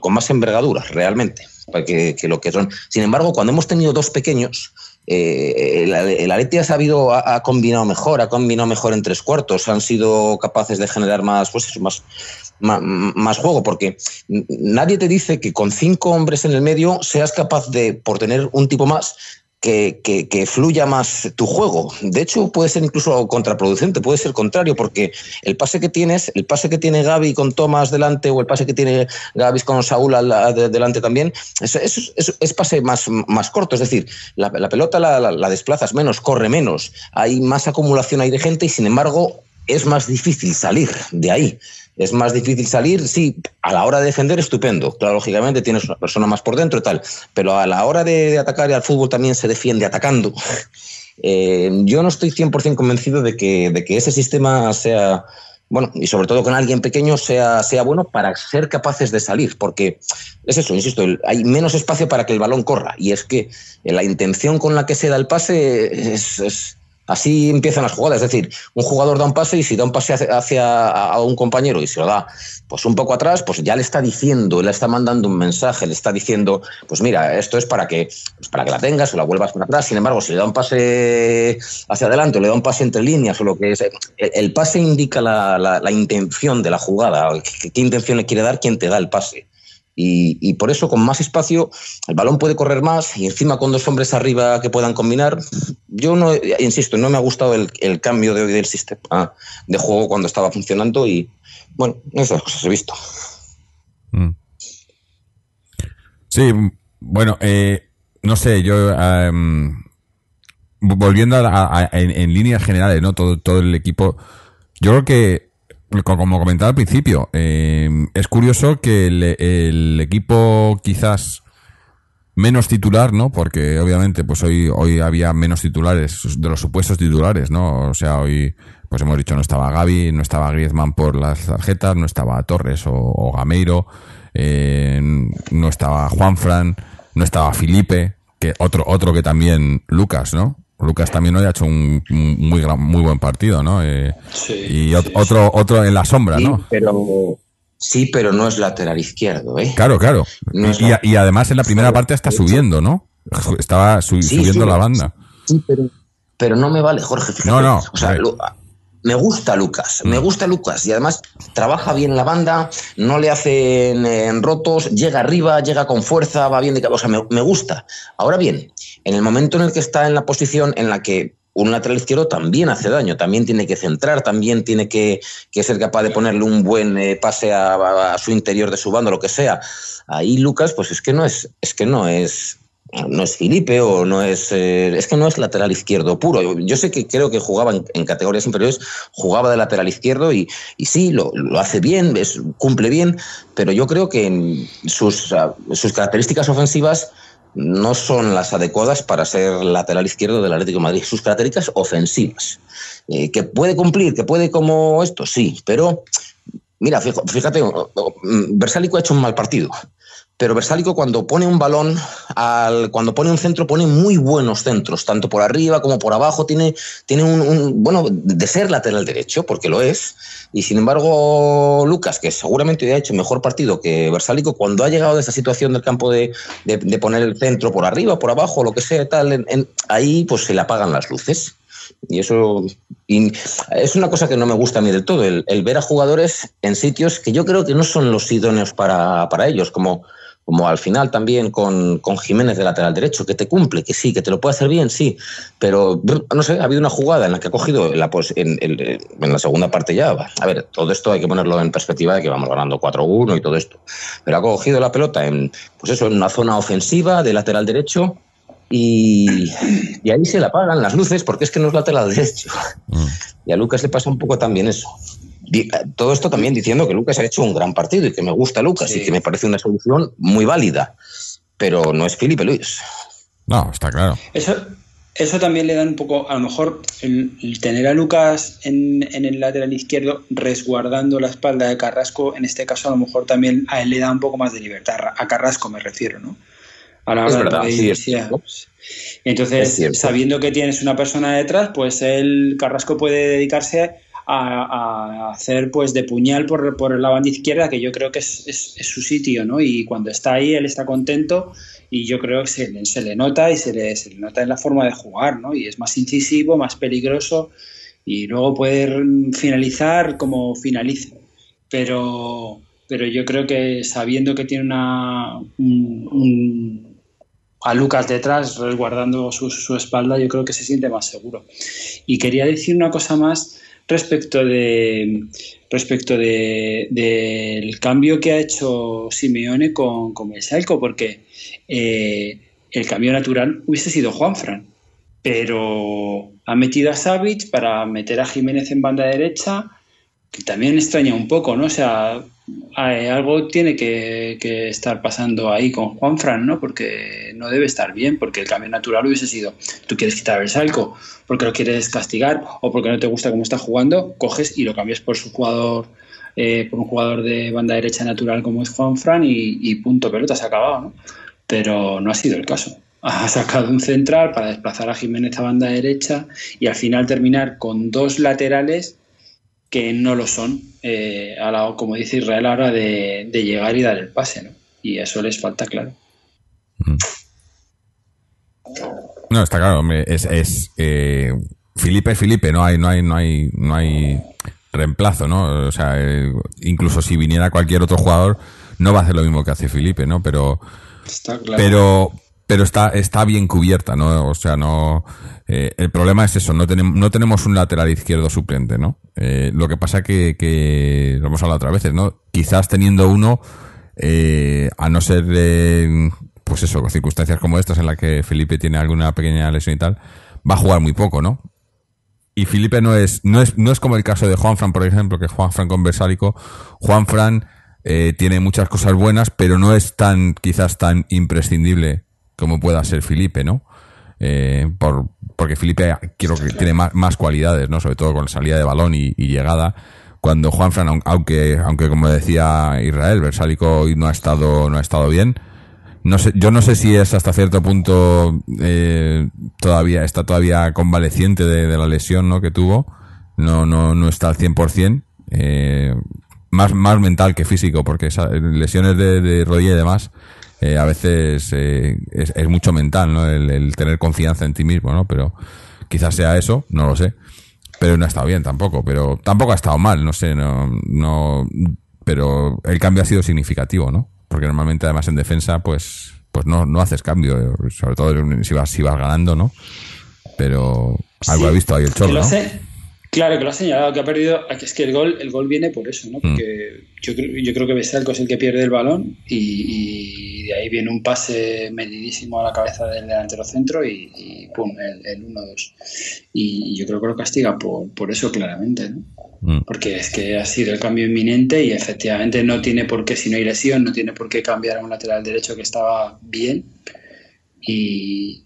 con más envergadura, realmente, que, lo que son. Sin embargo, cuando hemos tenido dos pequeños, eh, el, el ha sabido, ha, combinado mejor, ha combinado mejor en tres cuartos, han sido capaces de generar más, pues más, más, juego, porque nadie te dice que con cinco hombres en el medio seas capaz de, por tener un tipo más, que, fluya más tu juego. De hecho, puede ser incluso contraproducente, puede ser contrario, porque el pase que tienes, el pase que tiene Gaby con Tomás delante o el pase que tiene Gaby con Saúl delante también, es, pase más, más corto. Es decir, la, pelota la, la- la desplazas menos, corre menos, hay más acumulación ahí de gente y sin embargo es más difícil salir de ahí. Es más difícil salir, sí, a la hora de defender estupendo. Claro, lógicamente tienes una persona más por dentro y tal, pero a la hora de, atacar y al fútbol también se defiende atacando. Eh, yo no estoy 100% convencido de que, de que ese sistema sea, bueno, y sobre todo con alguien pequeño sea, sea bueno para ser capaces de salir, porque es eso, insisto, hay menos espacio para que el balón corra, y es que la intención con la que se da el pase es- así empiezan las jugadas, es decir, un jugador da un pase y si da un pase hacia, hacia a un compañero y se lo da pues un poco atrás, pues ya le está diciendo, le está mandando un mensaje, le está diciendo, pues mira, esto es para que, pues para que la tengas o la vuelvas para atrás. Sin embargo, si le da un pase hacia adelante o le da un pase entre líneas o lo que es, el, pase indica la, la- la intención de la jugada, qué, qué intención le quiere dar quien te da el pase. Y, por eso, con más espacio, el balón puede correr más y encima con dos hombres arriba que puedan combinar. Yo no, insisto, no me ha gustado el, cambio de hoy del sistema de juego cuando estaba funcionando y, bueno, esas cosas he visto. Mm. Sí, bueno, eh, no sé, yo em, volviendo a, en, en líneas generales, ¿no? Todo, todo el equipo. Yo creo que, como comentaba al principio, em, es curioso que el, equipo quizás menos titular, ¿no? Porque obviamente, pues hoy, hoy había menos titulares, de los supuestos titulares, ¿no? O sea, hoy, pues hemos dicho, no estaba Gaby, no estaba Griezmann por las tarjetas, no estaba Torres o, Gameiro, eh, no estaba Juanfran, no estaba Felipe, que otro, otro que también, Lucas, ¿no? Lucas también hoy ha hecho un, un muy gran, muy buen partido, ¿no? Eh, Sí, y sí, otro, otro en la sombra, ¿no? pero, sí, pero no es lateral izquierdo, ¿eh? Claro, claro. No Y, además en la primera parte está subiendo, ¿no? Estaba su- subiendo la banda. Sí, pero, pero no me vale, Jorge. fíjate. No, no, O sea, lo- me gusta Lucas, me Mm. gusta Lucas y además trabaja bien la banda, no le hacen eh, rotos, llega arriba, llega con fuerza, va bien de cabeza, o sea, me, me gusta. Ahora bien, en el momento en el que está en la posición en la que un lateral izquierdo también hace daño, también tiene que centrar, también tiene que, ser capaz de ponerle un buen eh, pase a, su interior de su banda, lo que sea. Ahí Lucas, pues es que no es, es que no es, no es Felipe o no es eh, es que no es lateral izquierdo puro. Yo, sé que creo que jugaba en, categorías inferiores, jugaba de lateral izquierdo y, sí, lo, hace bien, cumple bien, pero yo creo que en sus, sus características ofensivas no son las adecuadas para ser lateral izquierdo del Atlético de Madrid. Sus características ofensivas. Eh, que puede cumplir, que puede como esto, sí, pero mira, fíjate, Versálico ha hecho un mal partido pero Versálico cuando pone un balón, al, cuando pone un centro, pone muy buenos centros, tanto por arriba como por abajo, tiene, tiene un, bueno, de ser lateral derecho, porque lo es, y sin embargo Lucas, que seguramente ha hecho mejor partido que Versálico, cuando ha llegado de esa situación del campo de, de, poner el centro por arriba, por abajo, lo que sea, tal, ahí pues se le apagan las luces. Y eso es una cosa que no me gusta a mí del todo, el, ver a jugadores en sitios que yo creo que no son los idóneos para, para ellos, como como al final también con, con, Jiménez de lateral derecho, que te cumple, que sí, que te lo puede hacer bien, sí, pero no sé, ha habido una jugada en la que ha cogido la, pues, en, en, la segunda parte ya, a ver, todo esto hay que ponerlo en perspectiva de que vamos ganando 4-1 y todo esto, pero ha cogido la pelota en, pues eso, en una zona ofensiva de lateral derecho y, y ahí se le apagan las luces porque es que no es lateral derecho. Mm. Y a Lucas le pasa un poco también eso todo esto también diciendo que Lucas ha hecho un gran partido y que me gusta Lucas y que me parece una solución muy válida, pero no es Felipe Luis. No, está claro. Eso, eso también le da un poco, a lo mejor, el, tener a Lucas en, el lateral izquierdo resguardando la espalda de Carrasco, en este caso a lo mejor también a él le da un poco más de libertad, a Carrasco me refiero, ¿no? A la hora es verdad, sí, Entonces, sabiendo que tienes una persona detrás, pues él, Carrasco puede dedicarse a, hacer pues de puñal por, por, la banda izquierda, que yo creo que es, es, su sitio, ¿no? Y cuando está ahí, él está contento y yo creo que se, se le nota y se le, se le, nota en la forma de jugar, ¿no? Y es más incisivo, más peligroso y luego poder finalizar como finaliza. Pero, pero yo creo que sabiendo que tiene una, un, a Lucas detrás, resguardando su, espalda, yo creo que se siente más seguro. Y quería decir una cosa más respecto de respecto de, del cambio que ha hecho Simeone con, con Salco, porque eh, el cambio natural hubiese sido Juanfran, pero ha metido a Savic para meter a Jiménez en banda derecha, que también extraña un poco, ¿no? O sea, algo tiene que, estar pasando ahí con Juanfran, ¿no? Porque no debe estar bien, porque el cambio natural hubiese sido, tú quieres quitar el salco porque lo quieres castigar o porque no te gusta cómo está jugando, coges y lo cambias por su jugador, eh, por un jugador de banda derecha natural como es Juanfran y, y punto pelota, se ha acabado, ¿no? Pero no ha sido el caso. Ha sacado un central para desplazar a Jiménez a banda derecha y al final terminar con dos laterales que no lo son, eh, a la, como dice Israel, a la hora de, llegar y dar el pase, ¿no? Y eso les falta, claro. Mm. No, está claro, es, es eh, Felipe Felipe, no hay, no hay, no hay, no hay reemplazo, ¿no? O sea, eh, incluso si viniera cualquier otro jugador, no va a hacer lo mismo que hace Felipe, ¿no? Pero, está claro. pero, pero está, está bien cubierta, ¿no? O sea, no. Eh, el problema es eso, no tenemos, no tenemos un lateral izquierdo suplente, ¿no? Eh, lo que pasa que, que, lo hemos hablado otras veces, ¿no? Quizás teniendo uno, eh, a no ser pues eso, circunstancias como estas en las que Felipe tiene alguna pequeña lesión y tal, va a jugar muy poco, ¿no? Y Felipe no es, no es, no es como el caso de Juanfran, por ejemplo, que Juanfran con Versálico. Juanfran eh, tiene muchas cosas buenas, pero no es tan, quizás tan imprescindible como pueda ser Felipe, ¿no? Eh, por, porque Felipe quiero que tiene más, más, cualidades, ¿no? Sobre todo con salida de balón y, llegada. Cuando Juanfran, aunque, aunque como decía Israel, Versálico no ha estado, no ha estado bien. No sé, yo no sé si es hasta cierto punto eh, todavía está todavía convaleciente de, la lesión ¿no? que tuvo. No, no, no está al 100%. Eh, más, más mental que físico, porque lesiones de rodilla y demás eh, a veces eh, es, es, mucho mental, ¿no? El, tener confianza en ti mismo, ¿no? Pero quizás sea eso, no lo sé. Pero no ha estado bien tampoco, pero tampoco ha estado mal, no sé, no, no, pero el cambio ha sido significativo, ¿no? Porque normalmente además en defensa, pues, pues no, no haces cambio, sobre todo si vas, si vas ganando, ¿no? Pero algo ha visto ahí el cholo, ¿no? Claro, que lo ha señalado, que ha perdido. Es que el gol, el gol viene por eso, ¿no? Mm. Porque yo, yo creo que Besalco es el que pierde el balón y, de ahí viene un pase medidísimo a la cabeza del delantero centro y, pum, el, 1-2. Y, yo creo que lo castiga por, por eso claramente, ¿no? Mm. Porque es que ha sido el cambio inminente y efectivamente no tiene por qué, si no hay lesión, no tiene por qué cambiar a un lateral derecho que estaba bien Y,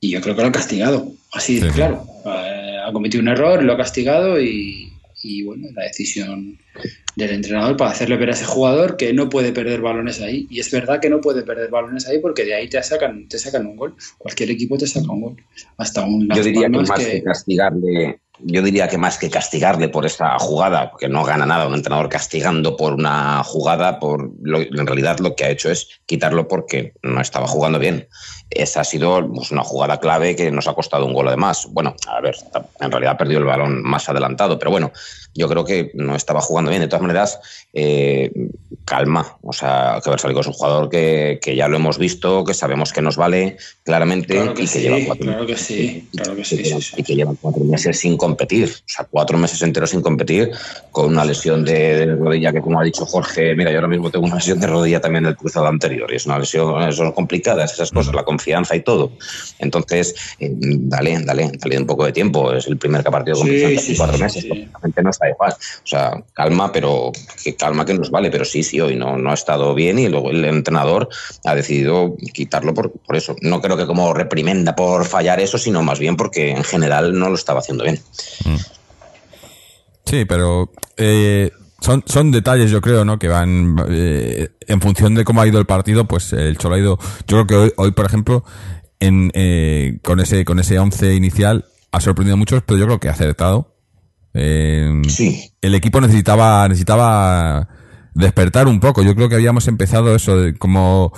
yo creo que lo ha castigado, así de claro. Cometido un error, lo ha castigado y, y bueno, la decisión del entrenador para hacerle ver a ese jugador que no puede perder balones ahí. Y es verdad que no puede perder balones ahí porque de ahí te sacan, te sacan un gol. Cualquier equipo te saca un gol. Hasta un Yo diría que más que... castigarle, yo diría que más que castigarle por esta jugada, porque no gana nada un entrenador castigando por una jugada, por en realidad lo que ha hecho es quitarlo porque no estaba jugando bien. Esa ha sido pues, una jugada clave que nos ha costado un gol además. Bueno, a ver, en realidad perdió el balón más adelantado, pero bueno, yo creo que no estaba jugando bien. De todas maneras, eh, calma. O sea, que Versalico es un jugador que, que, ya lo hemos visto, que sabemos que nos vale claramente claro que y que lleva cuatro claro que sí, claro que sí, y que lleva cuatro meses sin competir. O sea, cuatro meses enteros sin competir con una lesión de, rodilla que, como ha dicho Jorge, mira, yo ahora mismo tengo una lesión de rodilla también del cruzado anterior y es una lesión, son complicadas esas cosas, la confianza y todo. Entonces, eh, dale, dale, dale un poco de tiempo. Es el primer que ha partido con sí, cuatro meses. La gente no está igual. O sea, calma, pero que calma que nos vale. Pero sí, sí, hoy no, no ha estado bien y luego el entrenador ha decidido quitarlo por, por eso. No creo que como reprimenda por fallar eso, sino más bien porque en general no lo estaba haciendo bien. Mm. Sí, pero eh, son, son detalles, yo creo, ¿no? Que van eh, en función de cómo ha ido el partido, pues el Cholo ha ido. Yo creo que hoy, hoy por ejemplo, en, eh, con ese con ese 11 inicial ha sorprendido a muchos, pero yo creo que ha acertado. sí. El equipo necesitaba necesitaba despertar un poco. Yo creo que habíamos empezado eso como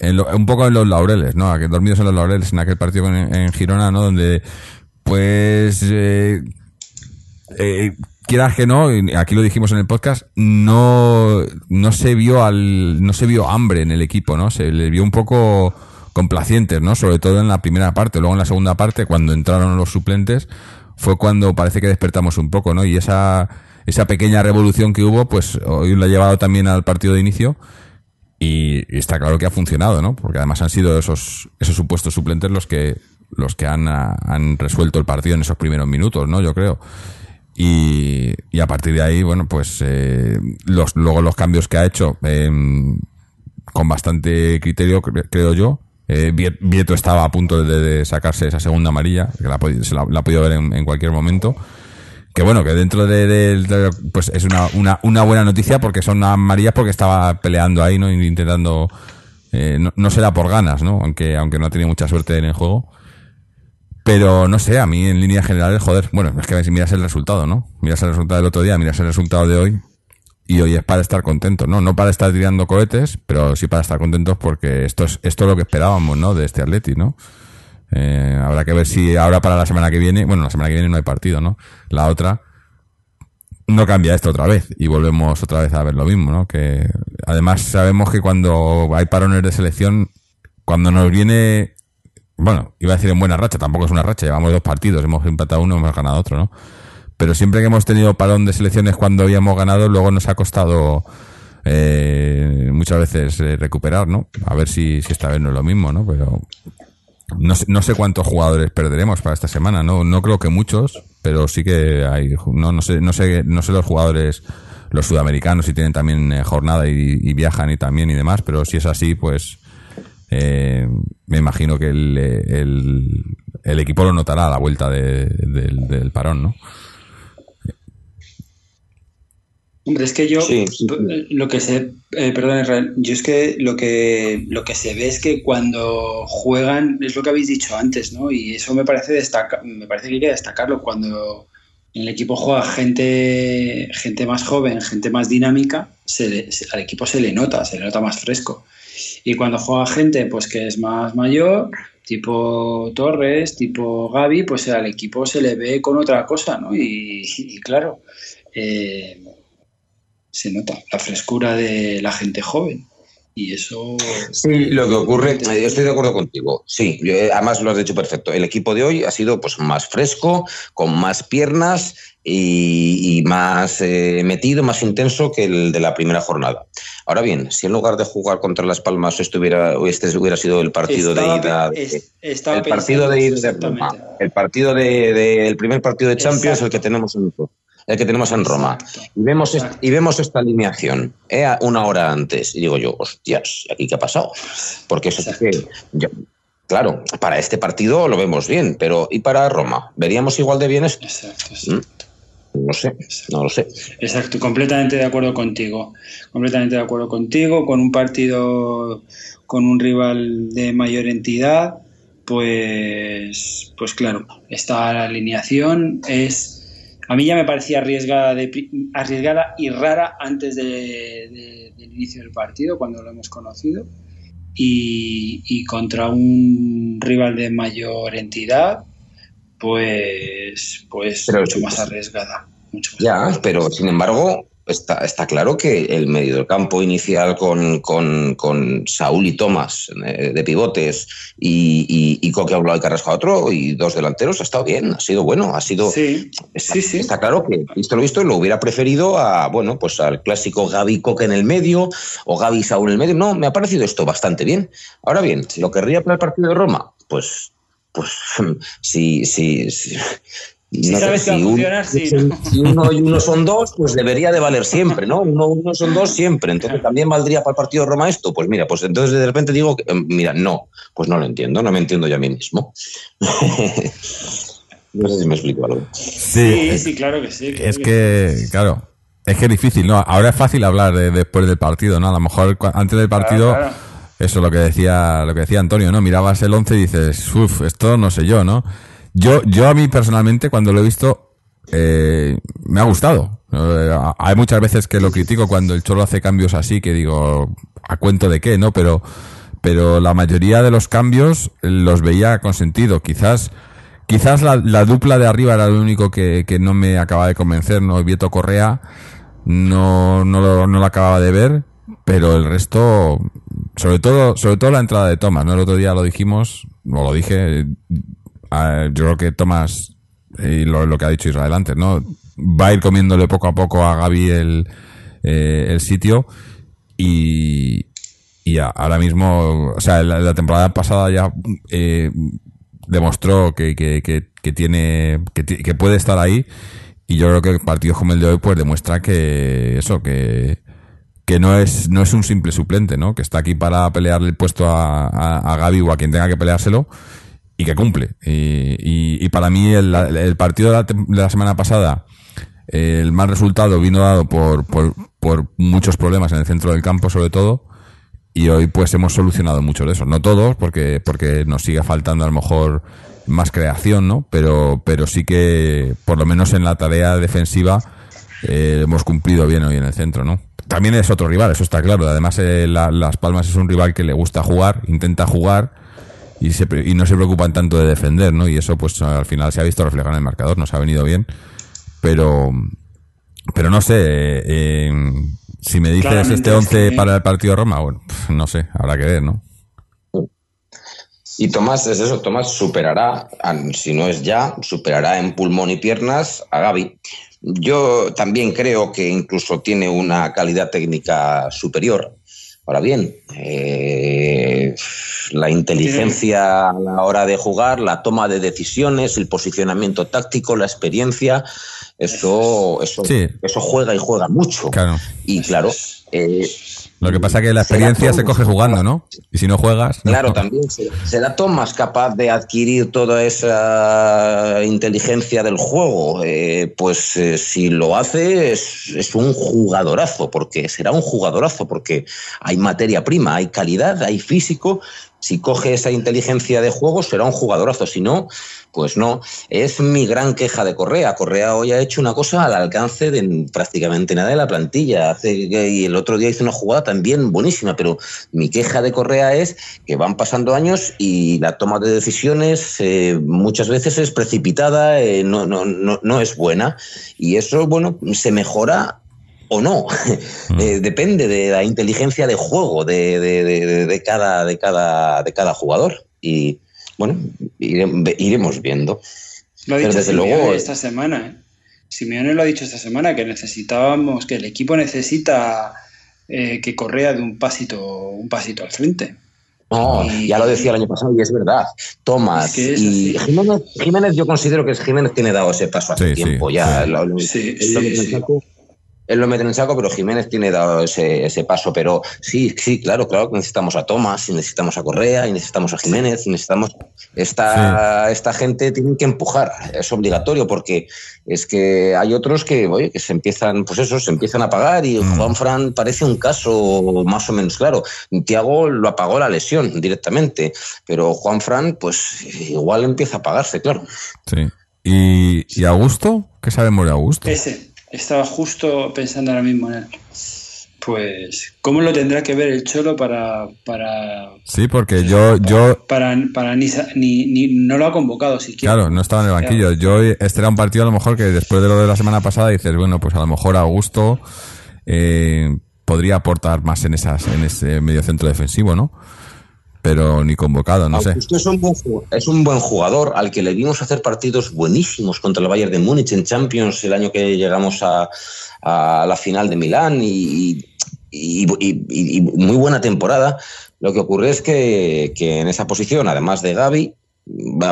un poco en los laureles, ¿no? Dormidos en los laureles en aquel partido en, Girona, ¿no? Donde pues eh, eh, quieras que no, aquí lo dijimos en el podcast, no, no se vio al, no se vio hambre en el equipo, ¿no? Se le vio un poco complacientes, ¿no? Sobre todo en la primera parte. Luego en la segunda parte, cuando entraron los suplentes, fue cuando parece que despertamos un poco, ¿no? Y esa, esa pequeña revolución que hubo, pues hoy lo ha llevado también al partido de inicio. Y, está claro que ha funcionado, ¿no? Porque además han sido esos, esos supuestos suplentes los que, los que han, han resuelto el partido en esos primeros minutos, ¿no? Yo creo. Y, a partir de ahí, bueno, pues eh, los, luego los cambios que ha hecho eh, con bastante criterio, creo yo. Eh, Vieto estaba a punto de, sacarse esa segunda amarilla, que la, se la, ha podido ver en, cualquier momento. Que bueno, que dentro de, pues es una, una, una, buena noticia porque son amarillas porque estaba peleando ahí, ¿no? Intentando, eh, no, no será por ganas, ¿no? Aunque, aunque no ha tenido mucha suerte en el juego. Pero no sé, a mí en línea general, joder, bueno, es que miras el resultado, ¿no? Miras el resultado del otro día, miras el resultado de hoy. Y hoy es para estar contentos, ¿no? No para estar tirando cohetes, pero sí para estar contentos porque esto es, esto es lo que esperábamos, ¿no? De este Atleti, ¿no? Eh, habrá que ver si ahora para la semana que viene, bueno, la semana que viene no hay partido, ¿no? La otra, no cambia esto otra vez y volvemos otra vez a ver lo mismo, ¿no? Que además sabemos que cuando hay parones de selección, cuando nos viene bueno, iba a decir en buena racha, tampoco es una racha, llevamos dos partidos, hemos empatado uno, hemos ganado otro, ¿no? Pero siempre que hemos tenido parón de selecciones cuando habíamos ganado, luego nos ha costado eh, muchas veces eh, recuperar, ¿no? A ver si, si esta vez no es lo mismo, ¿no? Pero no sé, no sé cuántos jugadores perderemos para esta semana, no, no creo que muchos, pero sí que hay, no, no sé, no sé, no sé los jugadores, los sudamericanos si tienen también eh, jornada y, y, viajan y también y demás, pero si es así, pues eh, me imagino que el, el, equipo lo notará a la vuelta del parón, ¿no? Hombre, es que yo lo que sé, eh, perdón Israel, yo es que lo que lo que se ve es que cuando juegan, es lo que habéis dicho antes, ¿no? Y eso me parece destaca, me parece que hay que destacarlo cuando en el equipo juega gente, gente más joven, gente más dinámica, se al equipo se le nota, se le nota más fresco. Y cuando juega gente pues que es más mayor, tipo Torres, tipo Gaby, pues al equipo se le ve con otra cosa, ¿no? Y, claro, eh, se nota la frescura de la gente joven. Y eso. Sí, lo que ocurre, yo estoy de acuerdo contigo. Sí, además lo has dicho perfecto. El equipo de hoy ha sido pues más fresco, con más piernas y, más eh, metido, más intenso que el de la primera jornada. Ahora bien, si en lugar de jugar contra Las Palmas hubiera, este hubiera sido el partido de ida, el partido de ida el partido de, el primer partido de Champions, el que tenemos en el que tenemos en Roma. Y vemos, y vemos esta alineación eh, una hora antes. Y digo yo, hostias, ¿aquí qué ha pasado? Porque eso que claro, para este partido lo vemos bien, pero ¿y para Roma? ¿Veríamos igual de bien esto? Exacto, ¿Mm? exacto. No sé, no lo sé. Exacto, completamente de acuerdo contigo. Completamente de acuerdo contigo. Con un partido, con un rival de mayor entidad, pues, pues claro, esta alineación es. A mí ya me parecía arriesgada, de, arriesgada y rara antes de- de- del inicio del partido, cuando lo hemos conocido. Y, y contra un rival de mayor entidad, pues, pues Pero mucho más arriesgada. Mucho más Ya, arriesgada. pero sin embargo, está, está claro que el medio del campo inicial con, con, con Saúl y Tomás eh, de pivotes y, y, y Coque y Carrasco a otro y dos delanteros ha estado bien, ha sido bueno, ha sido. Sí, Está, sí, sí. está claro que, visto lo visto, lo hubiera preferido a, bueno, pues al clásico Gaby Coque en el medio o Gaby Saúl en el medio. No, me ha parecido esto bastante bien. Ahora bien, ¿lo querría para el partido de Roma? Pues, pues, sí, sí, sí. Si sabes que va a un- funcionar, sí, ¿no? si uno y uno son dos, pues debería de valer siempre, ¿no? Uno, uno son dos siempre. Entonces, ¿también valdría para el partido de Roma esto? Pues mira, pues entonces de repente digo, que, eh, mira, no, pues no lo entiendo, no me entiendo yo a mí mismo. no sé si me explico algo. Sí, Sí, sí, claro que sí. claro es que, claro, es que es difícil, ¿no? Ahora es fácil hablar de- después del partido, ¿no? A lo mejor antes del partido, Claro, claro. eso es lo que decía, lo que decía Antonio, ¿no? Mirabas el 11 y dices, uff, esto no sé yo, ¿no? Yo, yo a mí personalmente, cuando lo he visto, eh, me ha gustado. Eh, hay muchas veces que lo critico cuando el Cholo hace cambios así, que digo, ¿a cuento de qué, no? Pero, pero la mayoría de los cambios los veía con sentido. Quizás, quizás la, la dupla de arriba era lo único que, que no me acaba de convencer, ¿no? Vieto Correa no, no, lo, no lo acababa de ver, pero el resto, sobre todo, sobre todo la entrada de Thomas, ¿no? El otro día lo dijimos, o lo dije, yo creo que Thomas, y lo, que ha dicho Israel antes, ¿no? Va a ir comiéndole poco a poco a Gaby el, eh, el sitio y, y ya, ahora mismo, o sea, la, temporada pasada ya eh, demostró que, que, que, que tiene, que, ti- que puede estar ahí y yo creo que partidos como el de hoy pues demuestra que eso, que, que no es, no es un simple suplente, ¿no? Que está aquí para pelearle el puesto a, a, a Gaby o a quien tenga que peleárselo y que cumple. Y, para mí el, el partido de la, de la semana pasada, el mal resultado vino dado por, por, por muchos problemas en el centro del campo sobre todo y hoy pues hemos solucionado muchos de esos. No todos, porque, porque nos sigue faltando a lo mejor más creación, ¿no? Pero, pero sí que, por lo menos en la tarea defensiva, eh, hemos cumplido bien hoy en el centro, ¿no? También es otro rival, eso está claro. Además, eh, la- Las Palmas es un rival que le gusta jugar, intenta jugar y, se pre- y no se preocupan tanto de defender, ¿no? Y eso, pues al final se ha visto reflejado en el marcador, nos ha venido bien. Pero, pero no sé, eh, eh, si me dices Claramente este es 11 que- para el partido de Roma, bueno, no sé, habrá que ver, ¿no? Y Tomás, es eso, Tomás superará, si no es ya, superará en pulmón y piernas a Gaby. Yo también creo que incluso tiene una calidad técnica superior. Ahora bien, eh, la inteligencia a la hora de jugar, la toma de decisiones, el posicionamiento táctico, la experiencia, eso, eso, Sí. eso juega y juega mucho. Claro. Y claro, eh, Lo que pasa es que la experiencia se coge jugando, ¿no? Y si no juegas... no. Claro, también se- será Thomas capaz de adquirir toda esa inteligencia del juego. Eh, pues eh, si lo hace es, es un jugadorazo, porque será un jugadorazo, porque hay materia prima, hay calidad, hay físico. Si coge esa inteligencia de juego será un jugadorazo, si no, pues no. Es mi gran queja de Correa. Correa hoy ha hecho una cosa al alcance de prácticamente nada de la plantilla. Hace, y el otro día hizo una jugada también buenísima, pero mi queja de Correa es que van pasando años y la toma de decisiones eh, muchas veces es precipitada, eh, no, no, no, no es buena. Y eso, bueno, se mejora o no. Eh, depende de la inteligencia de juego de, de- de- de- de cada, de, cada, de cada jugador. Y bueno, ire- iremos viendo. Lo ha dicho desde Simeone luego- esta semana. ¿eh? Simeone lo ha dicho esta semana, que necesitábamos, que el equipo necesita eh, que Correa de un pasito, un pasito al frente. No, Y- ya lo decía el año pasado y es verdad. Tomás Es que es y. Jiménez, Jiménez, yo considero que Jiménez tiene dado ese paso hace Sí, sí, tiempo. ya sí. Lo- lo- Sí, él lo mete en el saco, pero Jiménez tiene dado ese, ese paso. Pero sí, sí, claro, claro que necesitamos a Tomás, y necesitamos a Correa, y necesitamos a Jiménez, y necesitamos. Esta, esta gente tiene que empujar, es obligatorio, porque es que hay otros que, oye, que se empiezan, pues eso, se empiezan a pagar, y Mm. Juan Fran parece un caso más o menos claro. Tiago lo apagó la lesión directamente, pero Juan Fran, pues igual empieza a pagarse, claro. Sí. ¿Y, y Augusto? ¿Qué sabemos de Augusto? Ese, estaba justo pensando ahora mismo en él. Pues, ¿cómo lo tendrá que ver el Cholo para. para Sí, porque yo, yo, para, para ni, ni, ni- no lo ha convocado siquiera. claro, no estaba en el banquillo. Yo, este era un partido a lo mejor que después de lo de la semana pasada dices, bueno, pues a lo mejor Augusto eh, podría aportar más en esas, en ese medio centro defensivo, ¿no? Pero ni convocado, no sé. Augusto es un, buen, ju- es un buen jugador al que le vimos hacer partidos buenísimos contra el Bayern de Múnich en Champions el año que llegamos a, a la final de Milán y, y- y- y- y muy buena temporada. Lo que ocurre es que, que en esa posición, además de Gaby,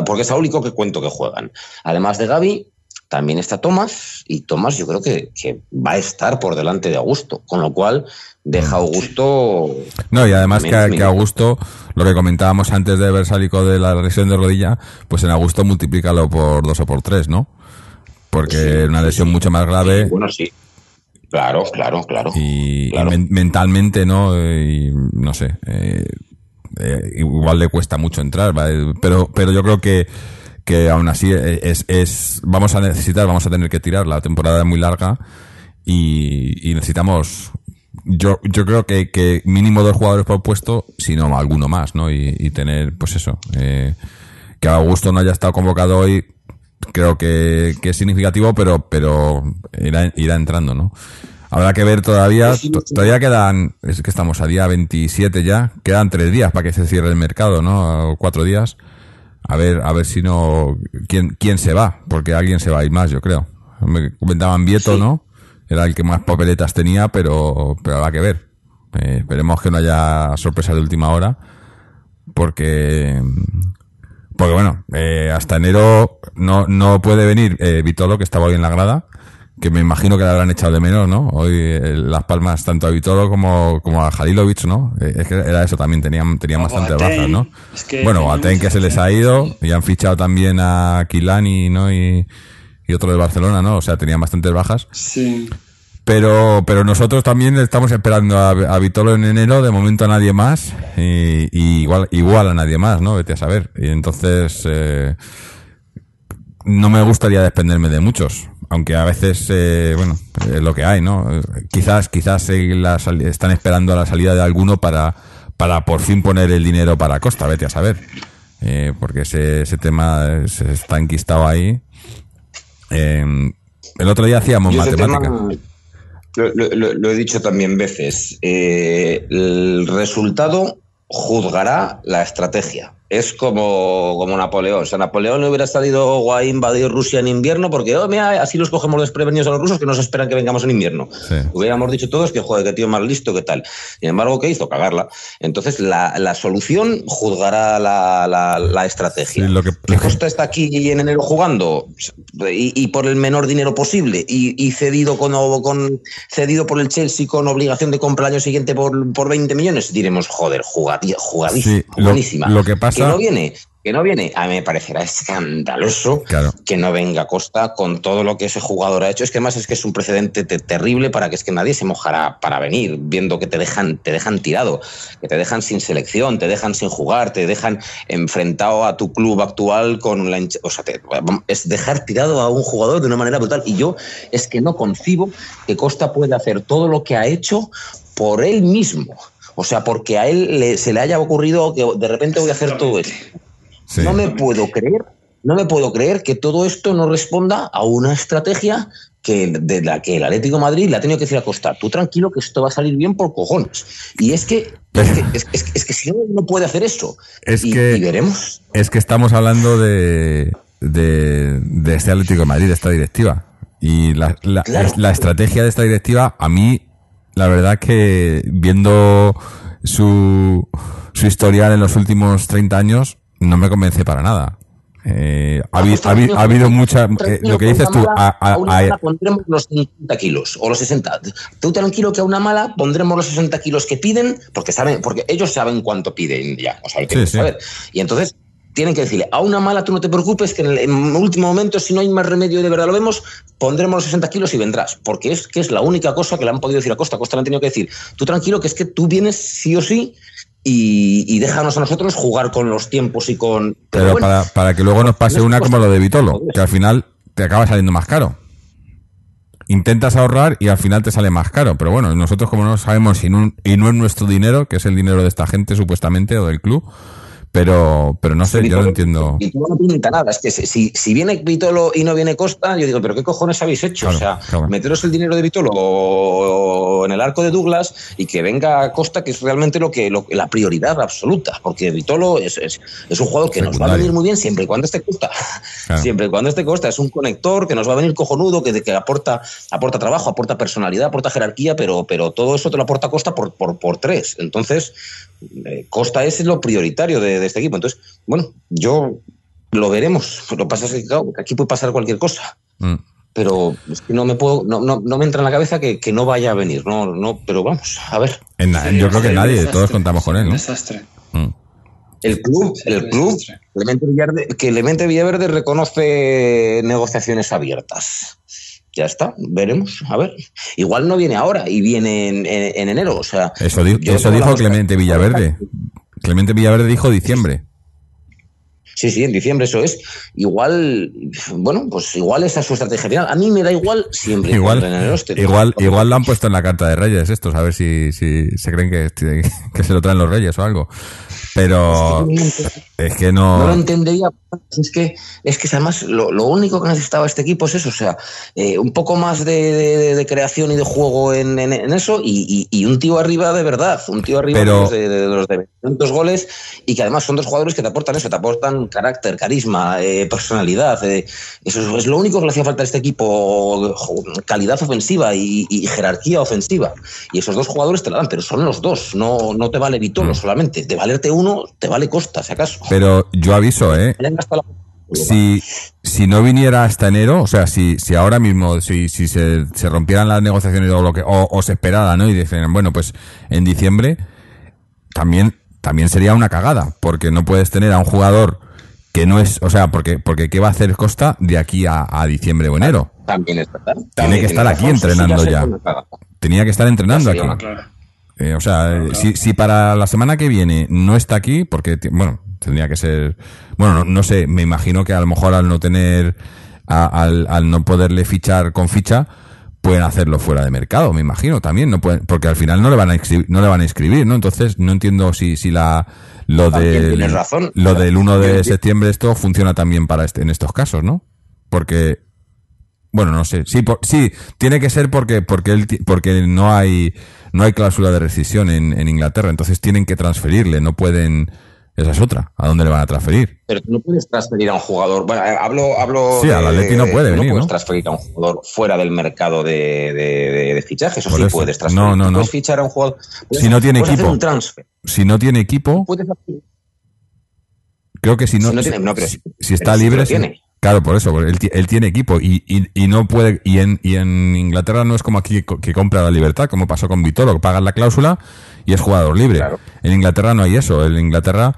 porque es lo único que cuento que juegan, además de Gaby, también está Tomás y Tomás yo creo que, que va a estar por delante de Augusto, con lo cual deja a Augusto... No, y además que, que. Augusto, lo que comentábamos antes de Versálico de la lesión de rodilla, pues en Augusto multiplícalo por dos o por tres, ¿no? Porque Sí, una lesión sí. mucho más grave Bueno, sí. Claro, claro, claro. y, y Claro. men- mentalmente, ¿no? Y no sé, eh, eh, igual le cuesta mucho entrar, ¿vale? pero, pero yo creo que, que aún así es, es, vamos a necesitar, vamos a tener que tirar, la temporada es muy larga y, y necesitamos, yo, yo creo que, que mínimo dos jugadores por puesto, si no alguno más, ¿no? Y, y tener, pues eso, eh, que Augusto no haya estado convocado hoy, creo que, que es significativo, pero, pero irá, irá entrando, ¿no? Habrá que ver todavía, todavía quedan, es que estamos a día 27 ya, quedan tres días para que se cierre el mercado, ¿no? O cuatro días. A ver, a ver si no, quién, quién se va, porque alguien se va a ir más, yo creo. Me comentaban Vieto, Sí. ¿no? Era el que más papeletas tenía, pero, pero habrá que ver. Eh, esperemos que no haya sorpresas de última hora, porque, porque bueno, eh, hasta enero no, no puede venir eh, Vitolo, que estaba hoy en la grada, que me imagino que le habrán echado de menos, ¿no? Hoy eh, las palmas tanto a Vitolo como, como a Jalilovic, ¿no? Eh, es que era eso también, tenían, tenían Boateng, bajas, ¿no? es que bueno, tenemos Boateng que se les ha ido y han fichado también a Kilani, ¿no? Y, y otro de Barcelona, ¿no? O sea, tenían bastantes bajas. Sí. Pero, pero nosotros también estamos esperando a, a Vitolo en enero, de momento a nadie más, y, y igual, igual a nadie más, ¿no? Vete a saber. Y entonces, eh, no me gustaría desprenderme de muchos, aunque a veces, eh, bueno, es lo que hay, ¿no? Eh, Quizás, quizás eh, la están esperando a la salida de alguno para, para por fin poner el dinero para Costa, vete a saber. Eh, porque ese, ese tema eh, se está enquistado ahí. Eh, el otro día hacíamos matemática. tema lo, lo- lo- lo he dicho también veces. eh, el resultado juzgará la estrategia. Es como, como Napoleón. O sea, Napoleón no hubiera salido a invadir Rusia en invierno porque, oh, mira, así los cogemos desprevenidos a los rusos que nos esperan que vengamos en invierno. Sí. Hubiéramos dicho todos que, joder, qué tío más listo, qué tal. Sin embargo, ¿qué hizo? Cagarla. Entonces, la, la solución juzgará la, la- la estrategia. Sí, lo que- ¿Que Costa está aquí en enero jugando y, y por el menor dinero posible y, y cedido con, con cedido por el Chelsea con obligación de compra el año siguiente por, por 20 millones? Diremos, joder, jugadía, jugadísima, Sí, lo- buenísima. lo que pasa- Que no viene, que no viene. A mí me parecerá escandaloso Claro. que no venga Costa con todo lo que ese jugador ha hecho. Es que además es que es un precedente te- terrible para que es que nadie se mojará para venir, viendo que te dejan, te dejan tirado, que te dejan sin selección, te dejan sin jugar, te dejan enfrentado a tu club actual con la o sea, te- es dejar tirado a un jugador de una manera brutal. Y yo es que no concibo que Costa pueda hacer todo lo que ha hecho por él mismo. O sea, porque a él le- se le haya ocurrido que de repente voy a hacer todo esto. Sí. No me puedo creer, no me puedo creer que todo esto no responda a una estrategia que de la que el Atlético de Madrid le ha tenido que decir a Costa, tú tranquilo que esto va a salir bien por cojones. Y es que, es que, es, es- es que si no, no puede hacer eso. Es y, que- y veremos. Es que estamos hablando de, de, de este Atlético de Madrid, de esta directiva. Y la, la, Claro. es- la estrategia de esta directiva, a mí, la verdad que viendo su, su historial en los últimos 30 años, no me convence para nada. Eh, ha, habi- ha ha habido mucha. eh, lo que dices tú, a- a- a una mala pondremos los 50 kilos o los 60. Tú tranquilo que a una mala pondremos los 60 kilos que piden, porque saben, porque ellos saben cuánto piden ya, o sea, Sí, que sí. saber. Y entonces tienen que decirle, a una mala tú no te preocupes, que en el en último momento, si no hay más remedio y de verdad lo vemos, pondremos los 60 kilos y vendrás. Porque es que es la única cosa que le han podido decir a Costa. Costa le han tenido que decir, tú tranquilo, que es que tú vienes sí o sí. Y, y déjanos a nosotros jugar con los tiempos y con. Pero bueno, para, para que luego nos pase una como lo de Vitolo, que al final te acaba saliendo más caro. Intentas ahorrar y al final te sale más caro. Pero bueno, nosotros como no sabemos y no, y no es nuestro dinero, que es el dinero de esta gente supuestamente o del club, pero, pero no sé, yo no entiendo. Vitolo no pinta nada. Es que si- si, viene Vitolo y no viene Costa, yo digo, ¿pero qué cojones habéis hecho? Claro, o sea, claro. meteros el dinero de Vitolo en el arco de Douglas y que venga Costa, que es realmente lo que lo- la prioridad absoluta. Porque Vitolo es, es, es un jugador que nos va a venir muy bien siempre y cuando esté Costa. Claro. Siempre y cuando esté Costa. Es un conector que nos va a venir cojonudo, que, que aporta, aporta trabajo, aporta personalidad, aporta jerarquía, pero, pero todo eso te lo aporta Costa por, por, por tres. Entonces, eh, Costa es lo prioritario de, de este equipo. Entonces, bueno, yo lo veremos. Lo pasa es que claro, aquí puede pasar cualquier cosa. Mm. Pero es que no me puedo, no, no, no me entra en la cabeza que, que no vaya a venir. No, no, pero vamos, a ver. En yo creo que nadie, todos contamos con él, ¿no? desastre. Mm. El club, el club, desastre. Clemente Villaverde, que Clemente Villaverde reconoce negociaciones abiertas. Ya está, veremos, a ver. Igual no viene ahora y viene en, en- en enero, o sea. Eso, di- eso dijo Clemente Villaverde. Clemente Villaverde dijo diciembre. Sí, sí, en diciembre eso es. Igual, bueno, pues igual esa es su estrategia final. A mí me da igual siempre. Igual, en esté- igual, igual lo han puesto en la carta de Reyes estos, a ver si, si se creen que, que se lo traen los Reyes o algo. Pero es que No lo no. entendería. Es que, es que además lo, lo único que necesitaba este equipo es eso, o sea, eh, un poco más de, de- de creación y de juego en, en- en eso y, y- y un tío arriba de verdad, un tío arriba Pero- de, los de, los de tantos goles y que además son dos jugadores que te aportan eso, te aportan carácter, carisma, eh, personalidad. eh, eso es, lo único que le hacía falta a este equipo, calidad ofensiva y, y jerarquía ofensiva. Y esos dos jugadores te la dan, pero son los dos, no, no te vale Vitolo Mm. solamente, de valerte uno, te vale Costa, si acaso. Pero yo aviso, ¿eh? Si, si no viniera hasta enero, o sea, si, si ahora mismo, si, si se, se rompieran las negociaciones o, lo que, o, o se esperara, ¿no? Y dicen, bueno, pues en diciembre también, también sería una cagada, porque no puedes tener a un jugador que no es, o sea, porque, porque ¿qué va a hacer Costa de aquí a, a diciembre o enero? También es verdad. Tiene que estar aquí razón. entrenando Sí, ya. Tenía que estar entrenando aquí. Claro. Eh, o sea, eh, si, si para la semana que viene no está aquí, porque, bueno, tendría que ser, bueno, no, no sé, me imagino que a lo mejor al no tener, a- al, al no poderle fichar con ficha, pueden hacerlo fuera de mercado, me imagino también, no pueden, porque al final no le van a inscribir, no le van a inscribir, ¿no? Entonces no entiendo si, si la, lo tienes razón. lo del 1 Yo de septiembre esto funciona también para este, en estos casos, ¿no? Porque, bueno, no sé. Sí, por- sí, tiene que ser porque porque él porque no hay no hay cláusula de rescisión en, en Inglaterra, entonces tienen que transferirle, no pueden esa es otra. ¿A dónde le van a transferir? Pero no puedes transferir a un jugador. Bueno, eh, hablo. hablo Sí, al Atleti no puede venir, No puedes ¿no? transferir a un jugador fuera del mercado de, de, de- fichajes. O sí eso. puedes transferir. No, no, no. Puedes fichar a un jugador. puedes- Si no tiene puedes hacer equipo. un transfer. Si no tiene equipo, Puedes hacer- creo que si no Si no tiene- no, pero si, si está pero libre, tiene. Claro, por eso, porque él, ti- él tiene equipo y, y, y no puede y en, y en Inglaterra no es como aquí que, que compra la libertad, como pasó con Vitolo, que pagan la cláusula y es jugador libre. Claro. En Inglaterra no hay eso, en Inglaterra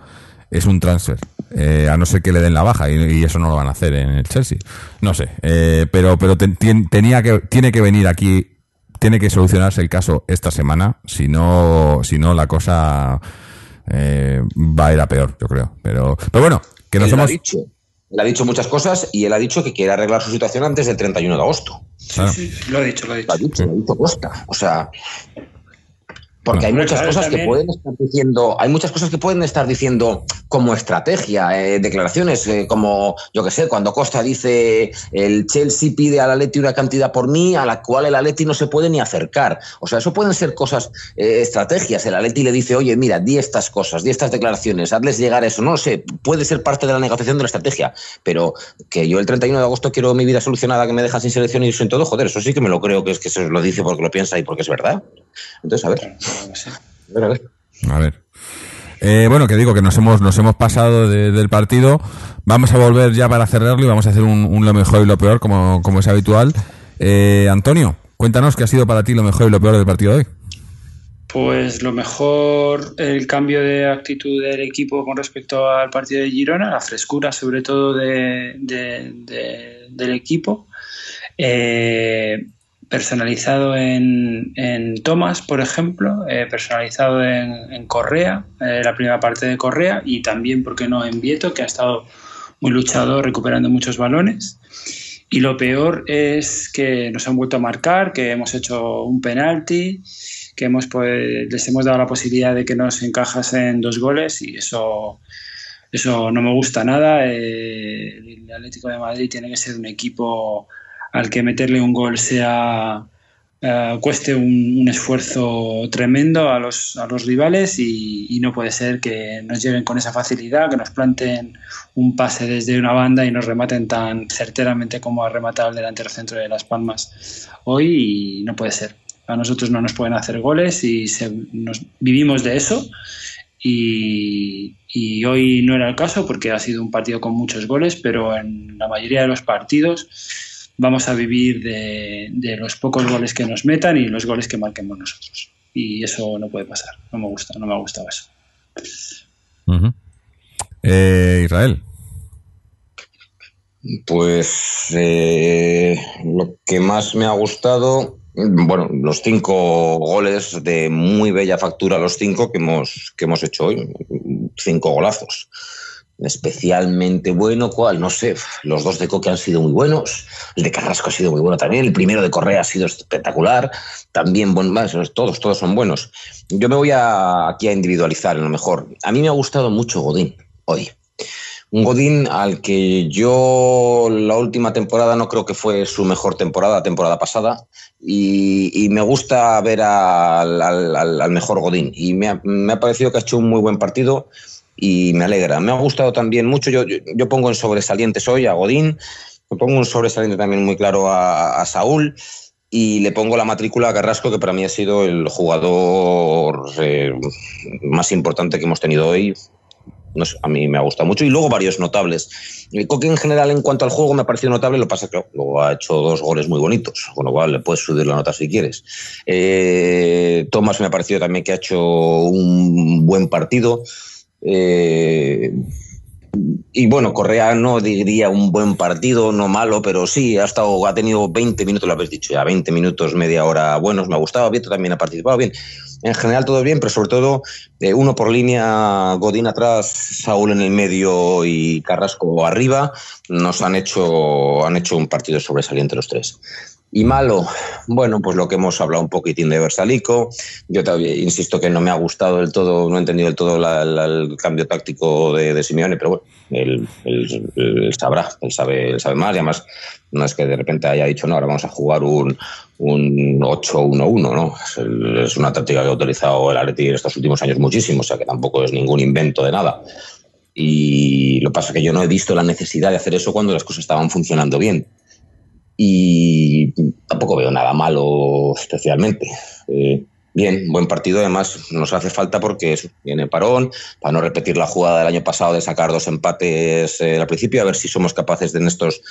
es un transfer, eh, a no ser que le den la baja y, y eso no lo van a hacer en el Chelsea. No sé, eh, pero pero ten- tenía que tiene que venir aquí, tiene que solucionarse el caso esta semana, si no si no la cosa eh, va a ir a peor, yo creo. Pero pero bueno, que nos hemos dicho. Él ha dicho muchas cosas y él ha dicho que quiere arreglar su situación antes del 31 de agosto. Sí, sí, lo he dicho, lo he Lo ha dicho. dicho, lo ha dicho Costa. O sea, porque hay muchas Claro, cosas que pueden estar diciendo, hay muchas cosas que pueden estar diciendo como estrategia, eh, declaraciones, eh, como, yo que sé, cuando Costa dice el Chelsea pide al Atleti una cantidad por mí a la cual el Atleti no se puede ni acercar. O sea, eso pueden ser cosas, eh, estrategias. El Atleti le dice, oye, mira, di estas cosas, di estas declaraciones, hazles llegar eso. No lo sé, puede ser parte de la negociación de la estrategia, pero que yo el 31 de agosto quiero mi vida solucionada, que me dejan sin selección y sin todo, joder, eso sí que me lo creo que es que se lo dice porque lo piensa y porque es verdad. Entonces, a ver. Sí. A ver, a ver. A ver. Eh, bueno, que digo que nos hemos, nos hemos pasado de- del partido. Vamos a volver ya para cerrarlo y vamos a hacer un, un lo mejor y lo peor, como, como es habitual. Eh, Antonio, cuéntanos qué ha sido para ti lo mejor y lo peor del partido de hoy. Pues lo mejor, el cambio de actitud del equipo con respecto al partido de Girona, la frescura sobre todo de, de- de- del equipo, eh, personalizado en, en Thomas, por ejemplo, eh, personalizado en, en Correa, eh, la primera parte de Correa, y también, ¿por qué no?, en Vieto, que ha estado muy luchador recuperando muchos balones. Y lo peor es que nos han vuelto a marcar, que hemos hecho un penalti, que hemos pues, les hemos dado la posibilidad de que nos encajasen dos goles y eso, eso no me gusta nada. Eh, el Atlético de Madrid tiene que ser un equipo al que meterle un gol sea eh, cueste un, esfuerzo tremendo a los, a los rivales y, y no puede ser que nos lleguen con esa facilidad, que nos planten un pase desde una banda y nos rematen tan certeramente como ha rematado el delantero centro de Las Palmas hoy y no puede ser. A nosotros no nos pueden hacer goles y se- nos, vivimos de eso y, y hoy no era el caso porque ha sido un partido con muchos goles, pero en la mayoría de los partidos vamos a vivir de, de los pocos goles que nos metan y los goles que marquemos nosotros. Y eso no puede pasar. No me gusta, no me ha gustado eso. Eh, Israel. Pues eh, lo que más me ha gustado, bueno, los cinco goles de muy bella factura, los cinco que hemos, que hemos hecho hoy, cinco golazos. Especialmente bueno, ¿cuál? No sé, los dos de Coque han sido muy buenos, el de Carrasco ha sido muy bueno también, el primero de Correa ha sido espectacular, también, bueno, todos, todos son buenos. Yo me voy a, aquí a individualizar en lo mejor. A mí me ha gustado mucho Godín hoy. Un Godín al que yo la última temporada no creo que fue su mejor temporada, temporada pasada, y, me gusta ver al, mejor Godín. Y me ha parecido que ha hecho un muy buen partido y me alegra. Me ha gustado también mucho, yo, yo, yo pongo en sobresalientes hoy a Godín, me pongo un sobresaliente también muy claro a, a Saúl. Y le pongo la matrícula a Carrasco, que para mí ha sido el jugador eh, más importante que hemos tenido hoy, no sé, a mí me ha gustado mucho. Y luego varios notables. El Coque en general, en cuanto al juego, me ha parecido notable. Lo que pasa es que luego ha hecho dos goles muy bonitos, con lo cual le puedes subir la nota si quieres. Eh, Tomás me ha parecido también que ha hecho un buen partido. Eh, y bueno, Correa no diría un buen partido, no malo, pero sí, ha estado, ha tenido 20 minutos, lo habéis dicho ya, 20 minutos, media hora buenos, me ha gustado, Vieto también ha participado bien. En general todo bien, pero sobre todo eh, uno por línea, Godín atrás, Saúl en el medio y Carrasco arriba, nos han hecho, han hecho un partido sobresaliente los tres. Y malo, bueno, pues lo que hemos hablado un poquitín de Versalico. Yo todavía insisto que no me ha gustado del todo, no he entendido del todo la- el cambio táctico de, Simeone, pero bueno, él, él- él sabrá, él sabe, él sabe más. Y además, no es que de repente haya dicho, no, ahora vamos a jugar un, un 8-1-1, ¿no? Es, una táctica que ha utilizado el Atleti estos últimos años muchísimo, o sea que tampoco es ningún invento de nada. Y lo que pasa es que yo no he visto la necesidad de hacer eso cuando las cosas estaban funcionando bien y tampoco veo nada malo especialmente. Eh, bien, buen partido, además nos hace falta porque eso, viene parón, para no repetir la jugada del año pasado de sacar dos empates eh, al principio, a ver si somos capaces de en estos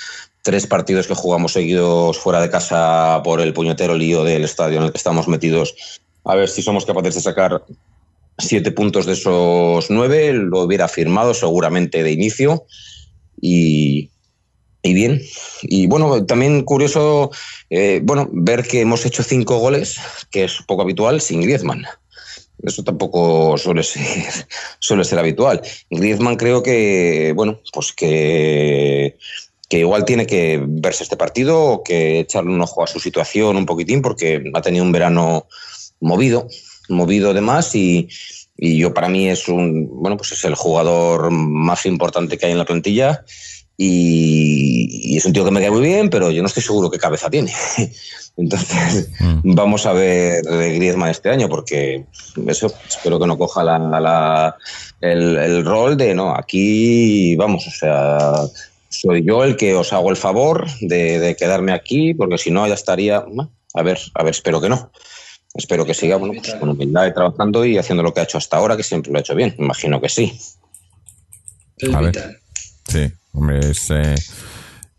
tres partidos que jugamos seguidos fuera de casa por el puñetero lío del estadio en el que estamos metidos, a ver si somos capaces de sacar siete puntos de esos nueve, lo hubiera firmado seguramente de inicio y, y bien. Y bueno, también curioso, eh, bueno, ver que hemos hecho cinco goles, que es poco habitual, sin Griezmann. Eso tampoco suele ser, suele ser habitual. Griezmann creo que, bueno, pues que, que igual tiene que verse este partido o que echarle un ojo a su situación un poquitín porque ha tenido un verano movido, movido de más y, y yo para mí es un, bueno, pues es el jugador más importante que hay en la plantilla y, y es un tío que me cae muy bien, pero yo no estoy seguro qué cabeza tiene. Entonces, Mm. vamos a ver de Griezmann este año, porque eso, espero que no coja la, la- el, el rol de, no, aquí, vamos, o sea, soy yo el que os hago el favor de, de quedarme aquí, porque si no ya estaría, a ver, a ver, espero que no. Espero que siga bueno, pues, con humildad y trabajando y haciendo lo que ha hecho hasta ahora, que siempre lo ha hecho bien. Imagino que sí. A ver. Sí, hombre, es. eh,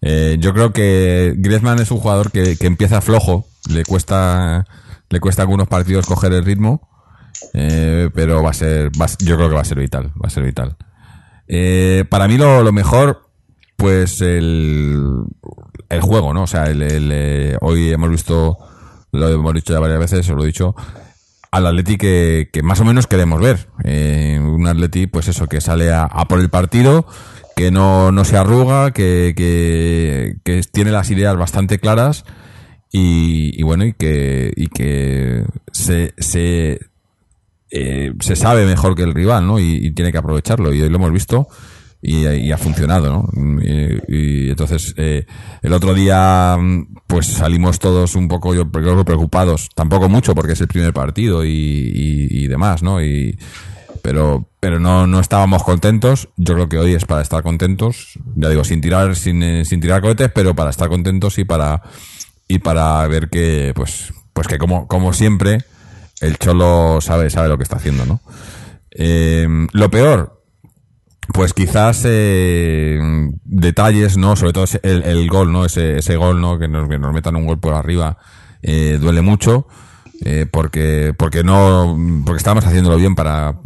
eh, yo creo que Griezmann es un jugador que, que empieza flojo, le cuesta, le cuesta algunos partidos coger el ritmo, eh, pero va a ser, va yo creo que va a ser vital, va a ser vital. Eh, para mí lo, lo mejor, pues el, el juego, ¿no? O sea, el, hoy hemos visto, lo hemos dicho ya varias veces, os lo he dicho, al Atleti que, más o menos queremos ver. Un Atleti, pues eso, que sale a por el partido, que no, no se arruga, que, que, tiene las ideas bastante claras y, y bueno, y que, y que se, se, eh, se sabe mejor que el rival, ¿no? Y, tiene que aprovecharlo. Y hoy lo hemos visto y, y ha funcionado, ¿no? Y, entonces, eh, el otro día, pues salimos todos un poco, yo creo preocupados. Tampoco mucho porque es el primer partido y demás, ¿no? Y, pero, pero no, no estábamos contentos. Yo creo que hoy es para estar contentos. Ya digo, sin tirar, sin, eh, sin tirar cohetes, pero para estar contentos y para, y para ver que, pues, pues que como, como siempre, el Cholo sabe, sabe lo que está haciendo, ¿no? Eh, lo peor, pues quizás eh, detalles, ¿no? Sobre todo el, el gol, ¿no? Ese, ese gol, ¿no? Que nos, que nos metan un gol por arriba eh, duele mucho eh, porque porque no porque estábamos haciéndolo bien para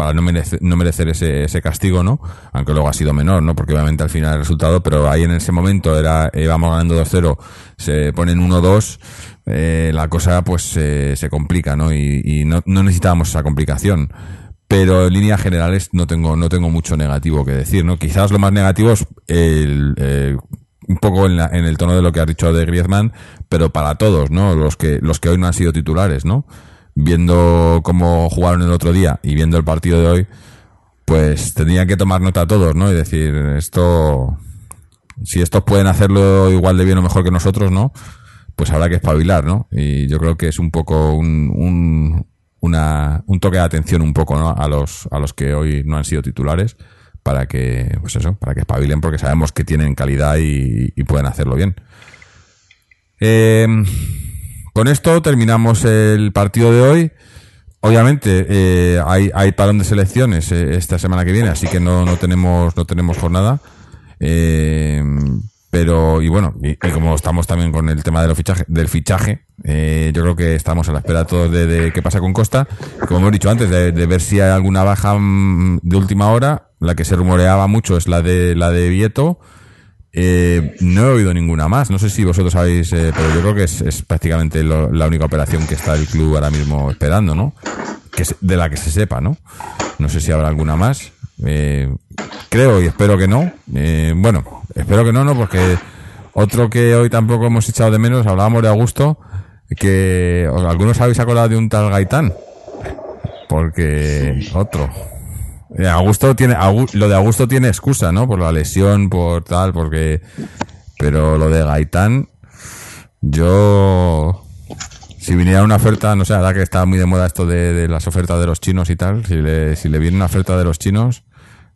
para no merecer, no merecer ese, ese castigo, ¿no? Aunque luego ha sido menor, ¿no? Porque obviamente al final el resultado, pero ahí en ese momento era íbamos ganando 2-0, se ponen 1-2, eh, la cosa pues eh, se complica, ¿no? Y, y no, necesitábamos esa complicación pero en líneas generales no tengo no tengo mucho negativo que decir no quizás lo más negativo es el, eh, un poco en, la- en el tono de lo que has dicho de Griezmann pero para todos no los que los que hoy no han sido titulares no viendo cómo jugaron el otro día y viendo el partido de hoy pues tendrían que tomar nota todos no y decir esto si estos pueden hacerlo igual de bien o mejor que nosotros no pues habrá que espabilar, ¿no? Y yo creo que es un poco un, un, una, un toque de atención un poco, ¿no? A los, a los que hoy no han sido titulares para que, pues eso, para que espabilen porque sabemos que tienen calidad y, pueden hacerlo bien. Eh, con esto terminamos el partido de hoy. Obviamente eh, hay, hay parón de selecciones eh, esta semana que viene, así que no, no tenemos no tenemos jornada. Eh, pero y bueno y, como estamos también con el tema de los fichaje, del fichaje, eh, yo creo que estamos a la espera todos de, de qué pasa con Costa. Como hemos dicho antes, de, de ver si hay alguna baja mm, de última hora. La que se rumoreaba mucho es la de la de Vieto. Eh, no he oído ninguna más. No sé si vosotros sabéis, eh, pero yo creo que es, es prácticamente lo- la única operación que está el club ahora mismo esperando, ¿no? Que se- de la que se sepa, ¿no? No sé si habrá alguna más. Eh, creo y espero que no. Eh, bueno, espero que no, no, porque otro que hoy tampoco hemos echado de menos, hablábamos de Augusto, que algunos habéis acordado de un tal Gaitán. Porque otro. Eh, Augusto tiene, lo de Augusto tiene excusa, ¿no? Por la lesión, por tal, porque, pero lo de Gaitán, yo, si viniera una oferta, no sé, ahora que está muy de moda esto de, de las ofertas de los chinos y tal, si le, si le viene una oferta de los chinos,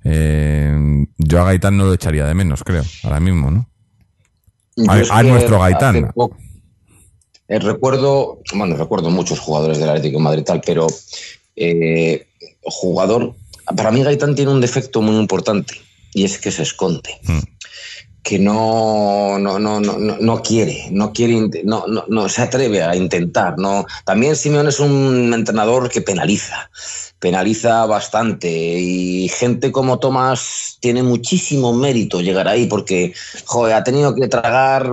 eh, yo a Gaitán no lo echaría de menos, creo, ahora mismo, ¿no? A- nuestro Gaitán. poco- eh, recuerdo, bueno, recuerdo muchos jugadores del Atlético de Madrid y tal, pero eh, jugador, para mí Gaitán tiene un defecto muy importante y es que se esconde. Mm. Que no, no, no, no, no, quiere, no quiere, no, no, no se atreve a intentar. No. También Simeone es un entrenador que penaliza, penaliza bastante y gente como Tomás tiene muchísimo mérito llegar ahí porque joder, ha tenido que tragar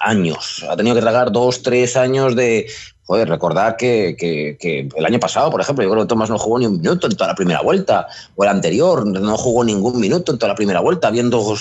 años, ha tenido que tragar dos, tres años de... Joder, recordar que, que- el año pasado, por ejemplo, yo creo que Tomás no jugó ni un minuto en toda la primera vuelta, o el anterior no jugó ningún minuto en toda la primera vuelta, habiendo,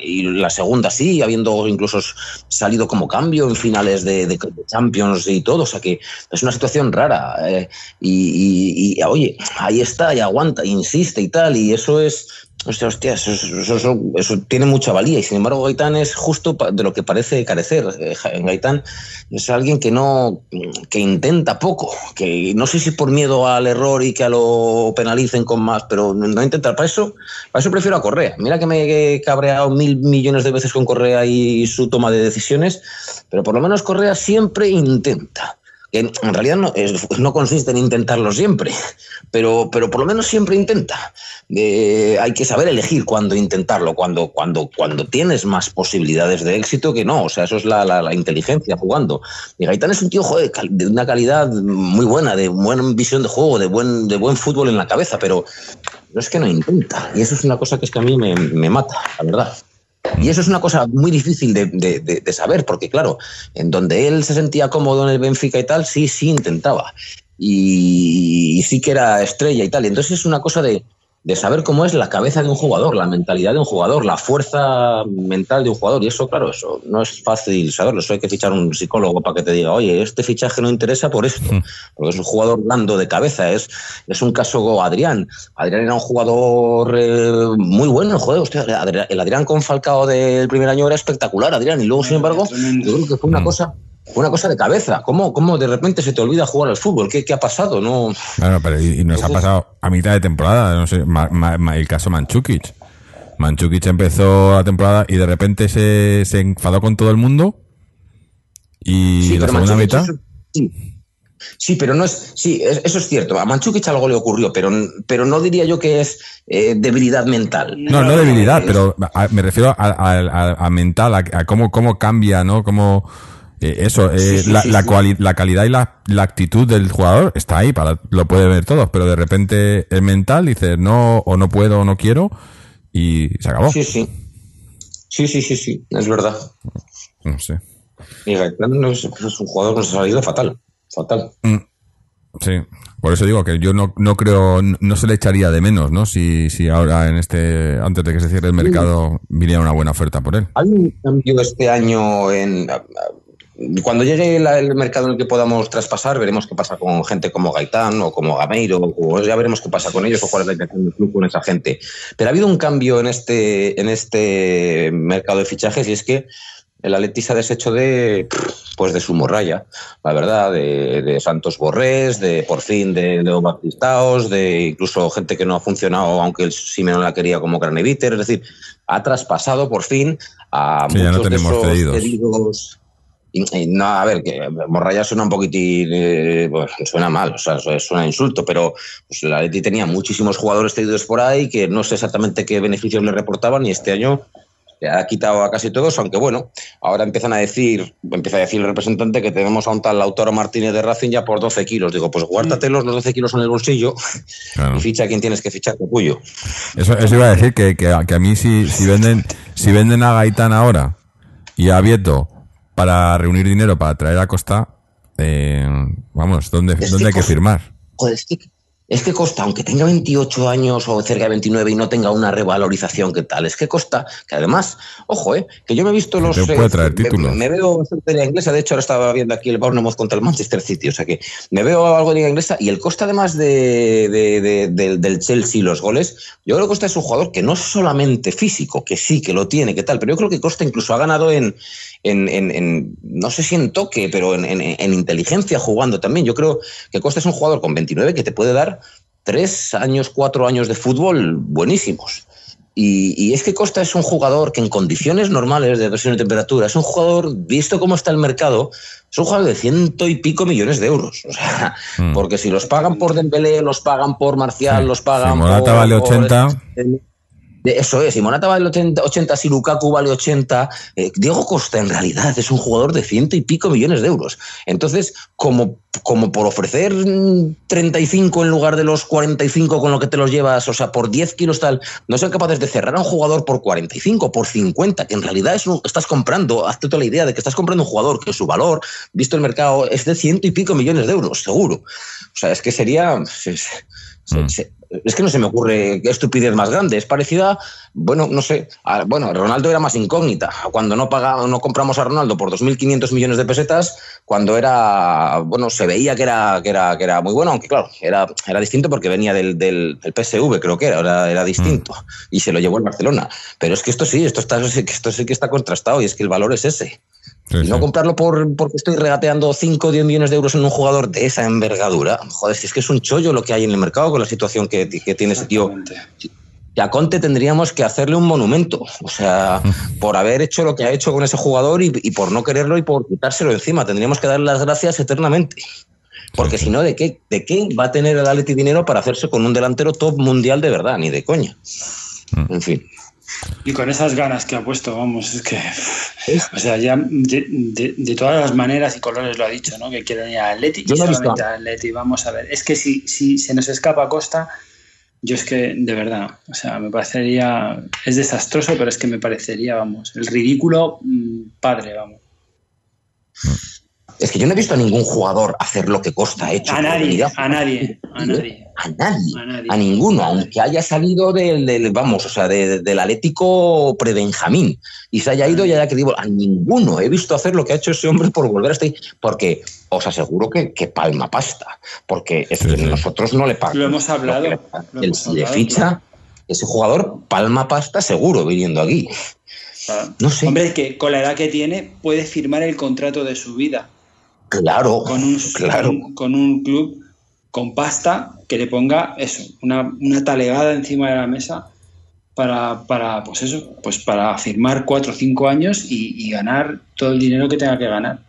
y la segunda sí, habiendo incluso salido como cambio en finales de, de Champions y todo, o sea que es una situación rara. eh, y, y- y, oye, ahí está, y aguanta, insiste y tal, y eso es, hostia, hostia, eso, es- eso- tiene mucha valía, y sin embargo Gaitán es justo de lo que parece carecer. Eh, Gaitán es alguien que no, que intenta poco, que no sé si por miedo al error y que a lo penalicen con más, pero no no intenta, para eso, para eso prefiero a Correa. Mira que me he cabreado mil millones de veces con Correa y su toma de decisiones, pero por lo menos Correa siempre intenta. Que en realidad no, no consiste en intentarlo siempre, pero, pero por lo menos siempre intenta. Eh, hay que saber elegir cuándo intentarlo, cuando, cuando, cuando tienes más posibilidades de éxito que no. O sea, eso es la, la- inteligencia jugando. Y Gaitán es un tío joder, de una calidad muy buena, de buena visión de juego, de buen, de buen fútbol en la cabeza, pero es que no intenta. Y eso es una cosa que es que a mí me, me mata, la verdad. Y eso es una cosa muy difícil de, de- de- saber, porque claro, en donde él se sentía cómodo en el Benfica y tal, sí, sí intentaba. Y, y sí que era estrella y tal. Entonces es una cosa de, de saber cómo es la cabeza de un jugador, la mentalidad de un jugador, la fuerza mental de un jugador. Y eso, claro, eso no es fácil saberlo. Eso hay que fichar un psicólogo para que te diga, oye, este fichaje no interesa por esto. Porque es un jugador blando de cabeza. Es, es un caso Adrián. Adrián era un jugador eh, muy bueno. Joder, usted, el Adrián con Falcao del primer año era espectacular, Adrián. Y luego, sin embargo, yo creo que fue una Mm. cosa. Una cosa de cabeza. ¿Cómo, ¿Cómo de repente se te olvida jugar al fútbol? ¿Qué, qué ha pasado? No, Claro, pero y, y nos ha pasado a mitad de temporada, no sé, ma- ma- ma- el caso Manchukic. Manchukic empezó la temporada y de repente se, se enfadó con todo el mundo y Sí, la pero segunda mitad... es- sí. Sí, pero no es. Sí, es- eso es cierto. A Manchukic algo le ocurrió, pero, pero no diría yo que es eh, debilidad mental. No, no debilidad, pero a- me refiero a, a- a- a mental, a, a cómo, cómo cambia, ¿no? Cómo, eh, eso, eh, Sí, sí, la, sí, la, la calidad y la, la actitud del jugador está ahí, para, lo puede ver todos, pero de repente el mental dice no, o no puedo, o no quiero, y se acabó. Sí, sí. Sí, sí, sí, sí. Es verdad. No sé. Y Gaitán no es, es un jugador que nos ha salido fatal. Fatal. Sí, por eso digo que yo no, no creo, no se le echaría de menos, ¿no? Si, si ahora en este, antes de que se cierre el mercado, viniera una buena oferta por él. Hay un cambio este año en. Cuando llegue la- el mercado en el que podamos traspasar, veremos qué pasa con gente como Gaitán o como Gameiro, o ya veremos qué pasa con ellos o cuál es la intención del club con esa gente. Pero ha habido un cambio en este, en este mercado de fichajes y es que el Atleti se ha deshecho de, pues de su morralla, la verdad, de, de Santos Borrés, de por fin de Leo Baptistaos, de incluso gente que no ha funcionado, aunque el Simeone la quería como Graneviter, es decir, ha traspasado por fin a Sí, ya no muchos de esos cedidos. cedidos. Y, no, a ver, que Morralla suena un poquitín, eh, pues, suena mal, o sea, suena insulto, pero pues, la Atleti tenía muchísimos jugadores cedidos por ahí que no sé exactamente qué beneficios le reportaban y este año ha quitado a casi todos, aunque bueno, ahora empiezan a decir, empieza a decir el representante que tenemos a un tal Lautaro Martínez de Racing ya por 12 kilos. Digo, pues guárdatelos los 12 kilos en el bolsillo Claro. y ficha a quien tienes que fichar, capullo. Eso, eso iba a decir que, que, a- que a mí si, si venden, si venden a Gaitán ahora y a Vieto para reunir dinero para traer a Costa, eh, vamos, ¿dónde, Es dónde que hay que firmar? Joder, es que, es que Costa, aunque tenga 28 años o cerca de 29 y no tenga una revalorización que tal, es que Costa, que además, ojo, eh, que yo me he visto los... te puede traer me- títulos. Me, veo bastante liga inglesa, de hecho ahora estaba viendo aquí el Bournemouth contra el Manchester City, o sea que me veo algo de liga inglesa y el Costa además de, de- de- del- del Chelsea y los goles, yo creo que Costa es un jugador que no es solamente físico, que sí, que lo tiene, que tal, pero yo creo que Costa incluso ha ganado en, en, en- en- no sé si en toque, pero en, en- en inteligencia jugando también. Yo creo que Costa es un jugador con 29 que te puede dar tres años, cuatro años de fútbol buenísimos. Y, y es que Costa es un jugador que en condiciones normales de presión y temperatura es un jugador, visto cómo está el mercado, es un jugador de ciento y pico millones de euros. O sea, Mm. porque si los pagan por Dembélé, los pagan por Marcial, Sí. los pagan Si Morata por- vale por- 80. Eso es, si Morata vale 80, 80 si Lukaku vale 80, eh, Diego Costa en realidad es un jugador de ciento y pico millones de euros. Entonces, como, como por ofrecer mm, 35 en lugar de los 45 con lo que te los llevas, o sea, por 10 kilos tal, no son capaces de cerrar a un jugador por 45, por 50, que en realidad es un- estás comprando, hazte toda la idea de que estás comprando un jugador que su valor, visto el mercado, es de ciento y pico millones de euros, seguro. O sea, es que sería... se- se- Mm. se- es que no se me ocurre qué estupidez más grande. Es parecida, bueno, no sé, a- bueno, Ronaldo era más incógnita. Cuando no paga, no compramos a Ronaldo por 2.500 millones de pesetas, cuando era, bueno, se veía que era, que era, que era muy bueno, aunque claro, era, era distinto porque venía del, del, del PSV, creo que era, era, era distinto. Y se lo llevó el Barcelona. Pero es que esto sí, esto, está, esto sí que está contrastado y es que el valor es ese. Sí, Y no sí. comprarlo por, porque estoy regateando 5 o 10 millones de euros en un jugador de esa envergadura. Joder, si es que es un chollo lo que hay en el mercado con la situación que, que tiene ese tío. Que a Conte tendríamos que hacerle un monumento, o sea, por haber hecho lo que ha hecho con ese jugador y, y por no quererlo y por quitárselo encima. Tendríamos que darle las gracias eternamente. Porque si no, ¿de qué, ¿de qué va a tener el Atleti dinero para hacerse con un delantero top mundial de verdad? Ni de coña. En fin. Y con esas ganas que ha puesto, vamos, es que. O sea, ya de, de- de todas las maneras y colores lo ha dicho, ¿no? Que quieren ir a Atleti Yo y solamente a Atleti. Vamos a ver. Es que si, si se nos escapa Costa, yo es que, de verdad, o sea, me parecería. Es desastroso, pero es que me parecería, vamos, el ridículo mm, padre, vamos. Es que yo no he visto a ningún jugador hacer lo que Costa ha hecho. A nadie, a nadie, a nadie. A nadie, A nadie. a ninguno, aunque haya salido del, del- vamos, o sea, de- del Atlético pre-Benjamín y se haya ido y haya querido, a ninguno he visto hacer lo que ha hecho ese hombre por volver a este, porque os aseguro que, que palma pasta, porque es Sí, que sí. nosotros no le pagamos. Lo hemos hablado, le- lo el- hemos hablado, ficha, claro. ese jugador palma pasta seguro viniendo aquí. Claro. No sé. Hombre, que con la edad que tiene puede firmar el contrato de su vida. Claro, con un, claro. con, con un club con pasta que le ponga eso, una, una talegada encima de la mesa para, para pues eso, pues para firmar cuatro o cinco años y, y ganar todo el dinero que tenga que ganar.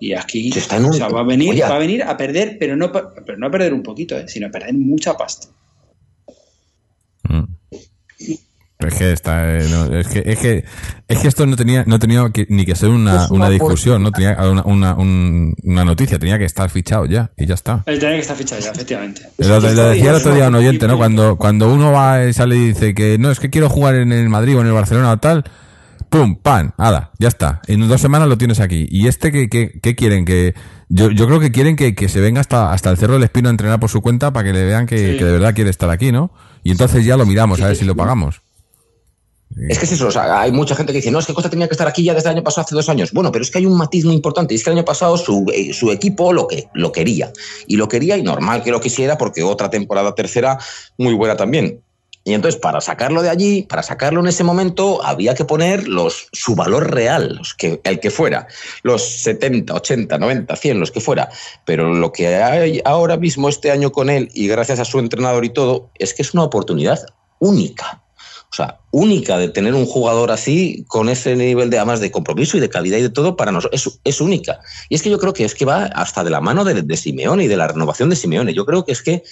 Y aquí Se está en un- o sea, va a venir, Oye. va a venir a perder, pero no, pero no a perder un poquito, eh, sino a perder mucha pasta. Mm. Es que está, eh, no, es que es que es que esto no tenía no tenía que- ni que ser una, Es una una discusión, no tenía una, una, un- una noticia, tenía que estar fichado ya y ya está. El tener que estar fichado ya, efectivamente. Lo, lo decía el otro día un oyente, ¿no? Cuando, cuando uno va y sale y dice que no, es que quiero jugar en el Madrid o en el Barcelona o tal, pum, pan, nada, ya está. En dos semanas lo tienes aquí. ¿Y este qué, qué, qué quieren? que yo, yo creo que quieren que, que se venga hasta, hasta el Cerro del Espino a entrenar por su cuenta para que le vean que, Sí. que de verdad quiere estar aquí, ¿no? Y entonces ya lo miramos, a ver si lo pagamos. Es que es eso, o sea, hay mucha gente que dice, no, es que Costa tenía que estar aquí ya desde el año pasado, hace dos años. Bueno, pero es que hay un matiz muy importante, y es que el año pasado su, eh, equipo lo, que, lo quería. Y lo quería y normal que lo quisiera porque otra temporada tercera muy buena también. Y entonces, para sacarlo de allí, para sacarlo en ese momento, había que poner los, su valor real, el que fuera, los 70, 80, 90, 100, los que fuera. Pero lo que hay ahora mismo este año con él, y gracias a su entrenador y todo, es que es una oportunidad única. O sea, única de tener un jugador así, con ese nivel de además de compromiso y de calidad y de todo, para nosotros es, es única. Y es que yo creo que es que va hasta de la mano de, de Simeone y de la renovación de Simeone. Yo creo que es que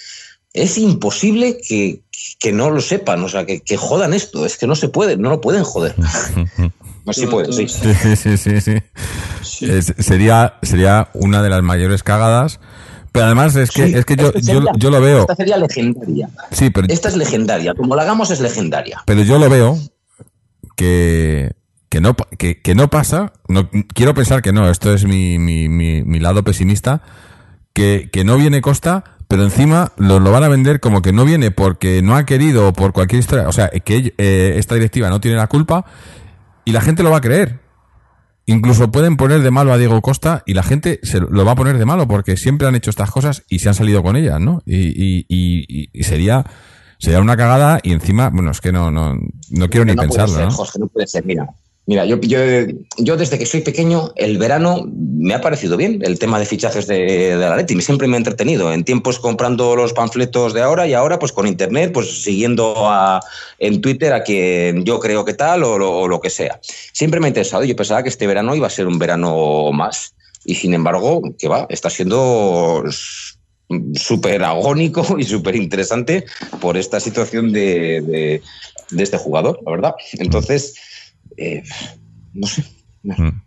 es imposible que, que no lo sepan, o sea, que, que jodan esto. Es que no se puede, no lo pueden joder. No sí. Sí, sí, sí, sí. Sí. Es- sería, sería una de las mayores cagadas. Pero además es que, Sí, es que yo, yo, yo lo veo. Esta sería legendaria. Sí, pero, Esta es legendaria. Como la hagamos es legendaria. pero yo lo veo que, que no, que, que no pasa. No, quiero pensar que no, esto es mi, mi, mi, mi lado pesimista. Que, que no viene Costa, pero encima lo, lo van a vender como que no viene porque no ha querido o por cualquier historia. O sea, que eh, esta directiva no tiene la culpa y la gente lo va a creer. Incluso pueden poner de malo a Diego Costa y la gente se lo va a poner de malo porque siempre han hecho estas cosas y se han salido con ellas, ¿no? Y, y, y, y sería, sería una cagada y encima, bueno, es que no, no, no quiero ni pensarlo, ser, ¿no? Jorge, no puede ser. Mira, mira yo, yo, yo desde que soy pequeño, el verano me ha parecido bien el tema de fichajes de, de la Leti. Siempre me ha entretenido. En tiempos comprando los panfletos de ahora y ahora, pues con internet, pues siguiendo a, en Twitter a quien yo creo que tal o lo, que sea. Siempre me ha interesado. Yo pensaba que este verano iba a ser un verano más. Y sin embargo, que va, está siendo súper agónico y súper interesante por esta situación de, de, de, este jugador, la verdad. Entonces, eh, no sé. Mm.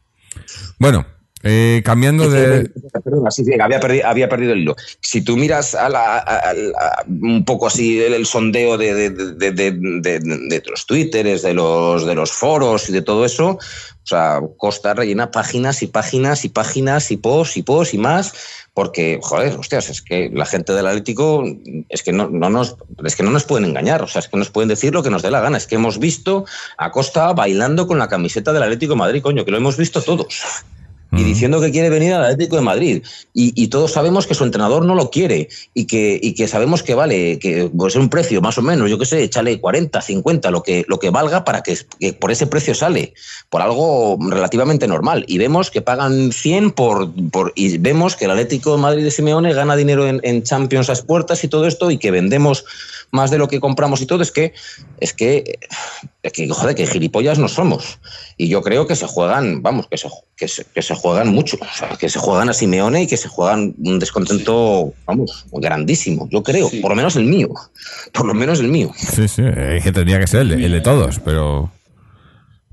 Bueno, eh, cambiando de. Perdona, sí, sí, había, perdido, había perdido el hilo. Si tú miras a la, a, a, un poco así el, el sondeo de, de, de, de, los twitters, de los, de los foros y de todo eso, o sea, Costa rellena páginas y páginas y páginas y posts y posts y más, porque, joder, hostias, es que la gente del Atlético es que no, no, nos, es que no nos pueden engañar, o sea, es que nos pueden decir lo que nos dé la gana, es que hemos visto a Costa bailando con la camiseta del Atlético de Madrid, coño, que lo hemos visto todos. Y diciendo que quiere venir al Atlético de Madrid. Y, todos sabemos que su entrenador no lo quiere y que, y que sabemos que vale, que puede ser un precio más o menos, yo qué sé, échale 40, 50, lo que, lo que valga para que, por ese precio sale, por algo relativamente normal. Y vemos que pagan 100 por, por y vemos que el Atlético de Madrid de Simeone gana dinero en, en Champions a las puertas y todo esto y que vendemos más de lo que compramos y todo, es que, es que, es que, joder, que gilipollas no somos. Y yo creo que se juegan, vamos, que se, que se, que se juegan mucho, o sea, que se juegan a Simeone y que se juegan un descontento, vamos, grandísimo, yo creo, por lo menos el mío, por lo menos el mío. Sí, sí, es que tendría que ser el de, el de todos, pero...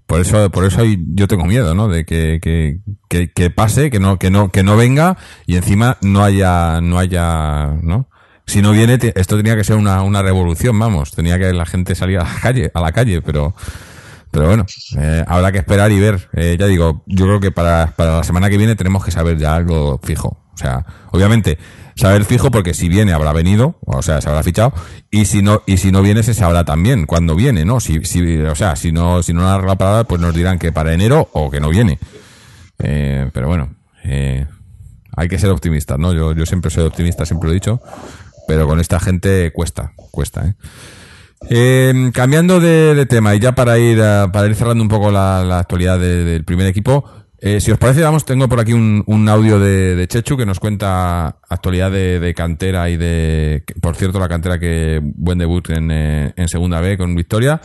Por eso, por eso yo tengo miedo, ¿no? De que, que, que, que, pase, que no, que no, que no venga y encima no haya, no haya, ¿no? si no viene, esto tenía que ser una, una revolución, vamos. Tenía que la gente salir a la calle, a la calle, pero, pero bueno, eh, habrá que esperar y ver. Eh, ya digo, yo creo que para, para la semana que viene tenemos que saber ya algo fijo. O sea, obviamente, saber fijo porque si viene habrá venido, o sea, se habrá fichado, y si no, y si no viene se sabrá también cuando viene, ¿no? Si, si, o sea, si no, si no la parada, pues nos dirán que para enero o que no viene. Eh, pero bueno, eh, hay que ser optimistas, ¿no? Yo, yo siempre soy optimista, siempre lo he dicho. Pero con esta gente cuesta, cuesta, ¿eh? Eh, cambiando de, tema y ya para ir para ir cerrando un poco la, actualidad del primer equipo, eh, si os parece, vamos, tengo por aquí un, audio de, Chechu que nos cuenta actualidad de, cantera y de, por cierto, la cantera que buen debut en, en segunda B con Victoria.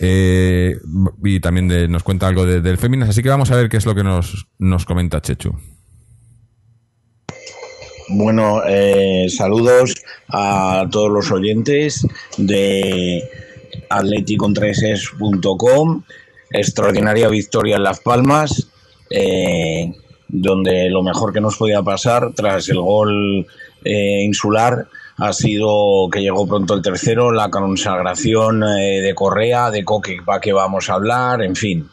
y también nos cuenta algo del Féminas, así que vamos a ver qué es lo que nos, nos comenta Chechu. Bueno, eh, saludos a todos los oyentes de atleticontreses.com. Extraordinaria victoria en Las Palmas, eh, donde lo mejor que nos podía pasar tras el gol eh, insular ha sido que llegó pronto el tercero, la consagración de Correa, de Coque, para que vamos a hablar, en fin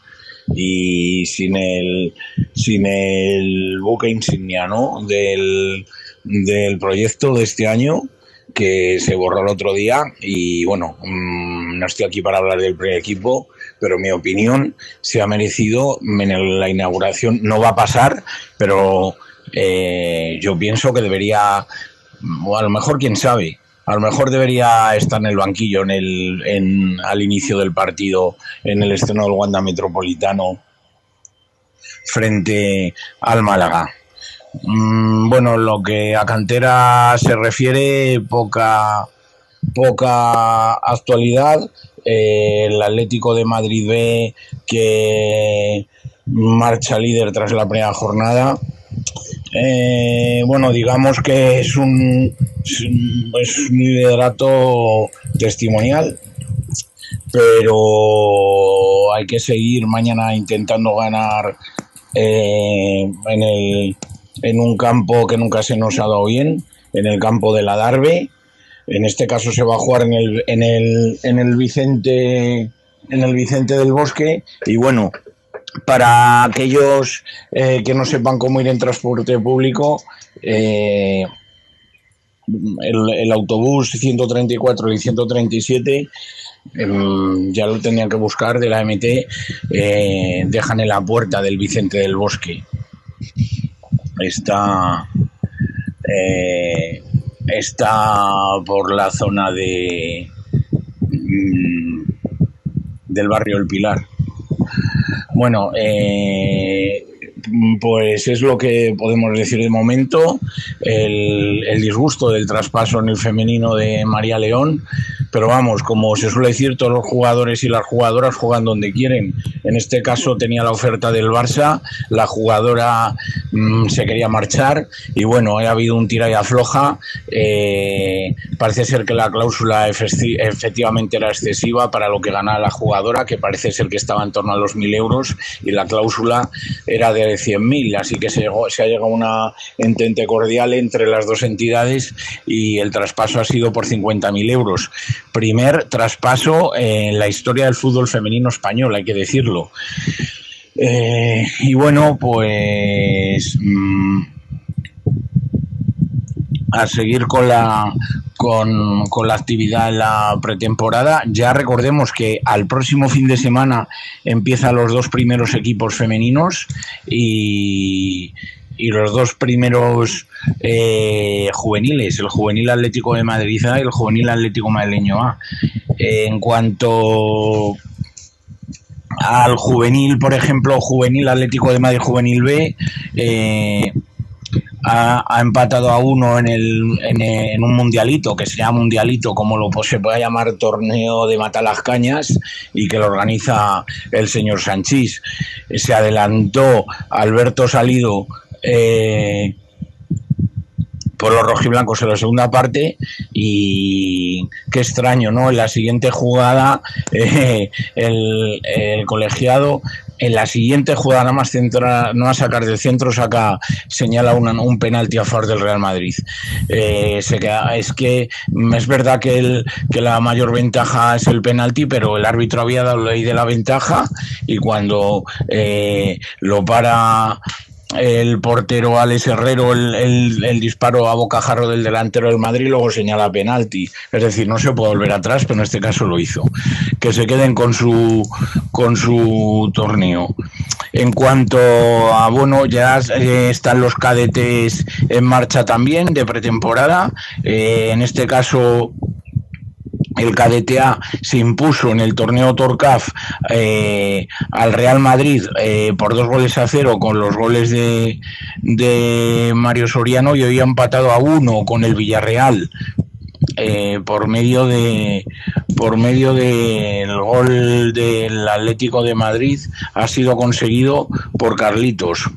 y sin el sin el buque insignia ¿no? del, del proyecto de este año que se borró el otro día y bueno, mm, no estoy aquí para hablar del primer equipo, pero mi opinión se ha merecido en la inauguración, no va a pasar, pero eh, yo pienso que debería, a lo mejor quién sabe, a lo mejor debería estar en el banquillo en el, en, al inicio del partido en el estreno del Wanda Metropolitano frente al Málaga. Mm, bueno, lo que a cantera se refiere, poca, poca actualidad. Eh, el Atlético de Madrid B que marcha líder tras la primera jornada. Eh, bueno, digamos que es un, es un liderato testimonial, pero hay que seguir mañana intentando ganar eh, en el en un campo que nunca se nos ha dado bien, en el campo de la Darbe. En este caso se va a jugar en el, en el, en el Vicente en el Vicente del Bosque y bueno, para aquellos eh, que no sepan cómo ir en transporte público, eh, el, autobús 134 y 137 em, ya lo tenían que buscar de la MT, eh, dejan en la puerta del Vicente del Bosque está, eh, está por la zona de mm, del barrio El Pilar. Bueno, eh, pues es lo que podemos decir de momento. El, el, disgusto del traspaso en el femenino de María León pero vamos, como se suele decir, todos los jugadores y las jugadoras juegan donde quieren. En este caso tenía la oferta del Barça, la jugadora mm, se quería marchar y bueno, ha habido un tira y afloja. Eh, parece ser que la cláusula efectivamente era excesiva para lo que ganaba la jugadora, que parece ser que estaba en torno a los mil euros y la cláusula era de 100.000, así que se, se ha llegado a una entente cordial entre las dos entidades y el traspaso ha sido por 50.000 euros primer traspaso en la historia del fútbol femenino español, hay que decirlo. Eh, y bueno, pues mm, a seguir con la con, con, la actividad en la pretemporada. Ya recordemos que al próximo fin de semana empiezan los dos primeros equipos femeninos y, y los dos primeros eh, juveniles, el Juvenil Atlético de Madrid A y el Juvenil Atlético Madrileño A. en cuanto al juvenil, por ejemplo, Juvenil Atlético de Madrid Juvenil B, eh, ha, empatado a uno en, el, en, un mundialito, que se llama mundialito, como lo se puede llamar torneo de las cañas y que lo organiza el señor Sanchís. Se adelantó Alberto Salido. Eh, por los rojiblancos en la segunda parte y qué extraño, ¿no? En la siguiente jugada eh, el, colegiado en la siguiente jugada nada más no a sacar del centro saca señala un penalti a favor del Real Madrid eh, es que es verdad que, el, que la mayor ventaja es el penalti pero el árbitro había dado ley de la ventaja y cuando lo para el portero Alex Herrero el, disparo a bocajarro del delantero del Madrid luego señala penalti. Es decir, no se puede volver atrás, pero en este caso lo hizo. Que se queden con su, con su torneo. En cuanto a, bueno, ya eh, están los cadetes en marcha también de pretemporada. Eh, en este caso, el KDTA se impuso en el torneo Torcaf eh, al Real Madrid eh, por dos goles a cero con los goles de, Mario Soriano y hoy ha empatado a uno con el Villarreal eh, por medio de por medio del gol del Atlético de Madrid ha sido conseguido por Carlitos.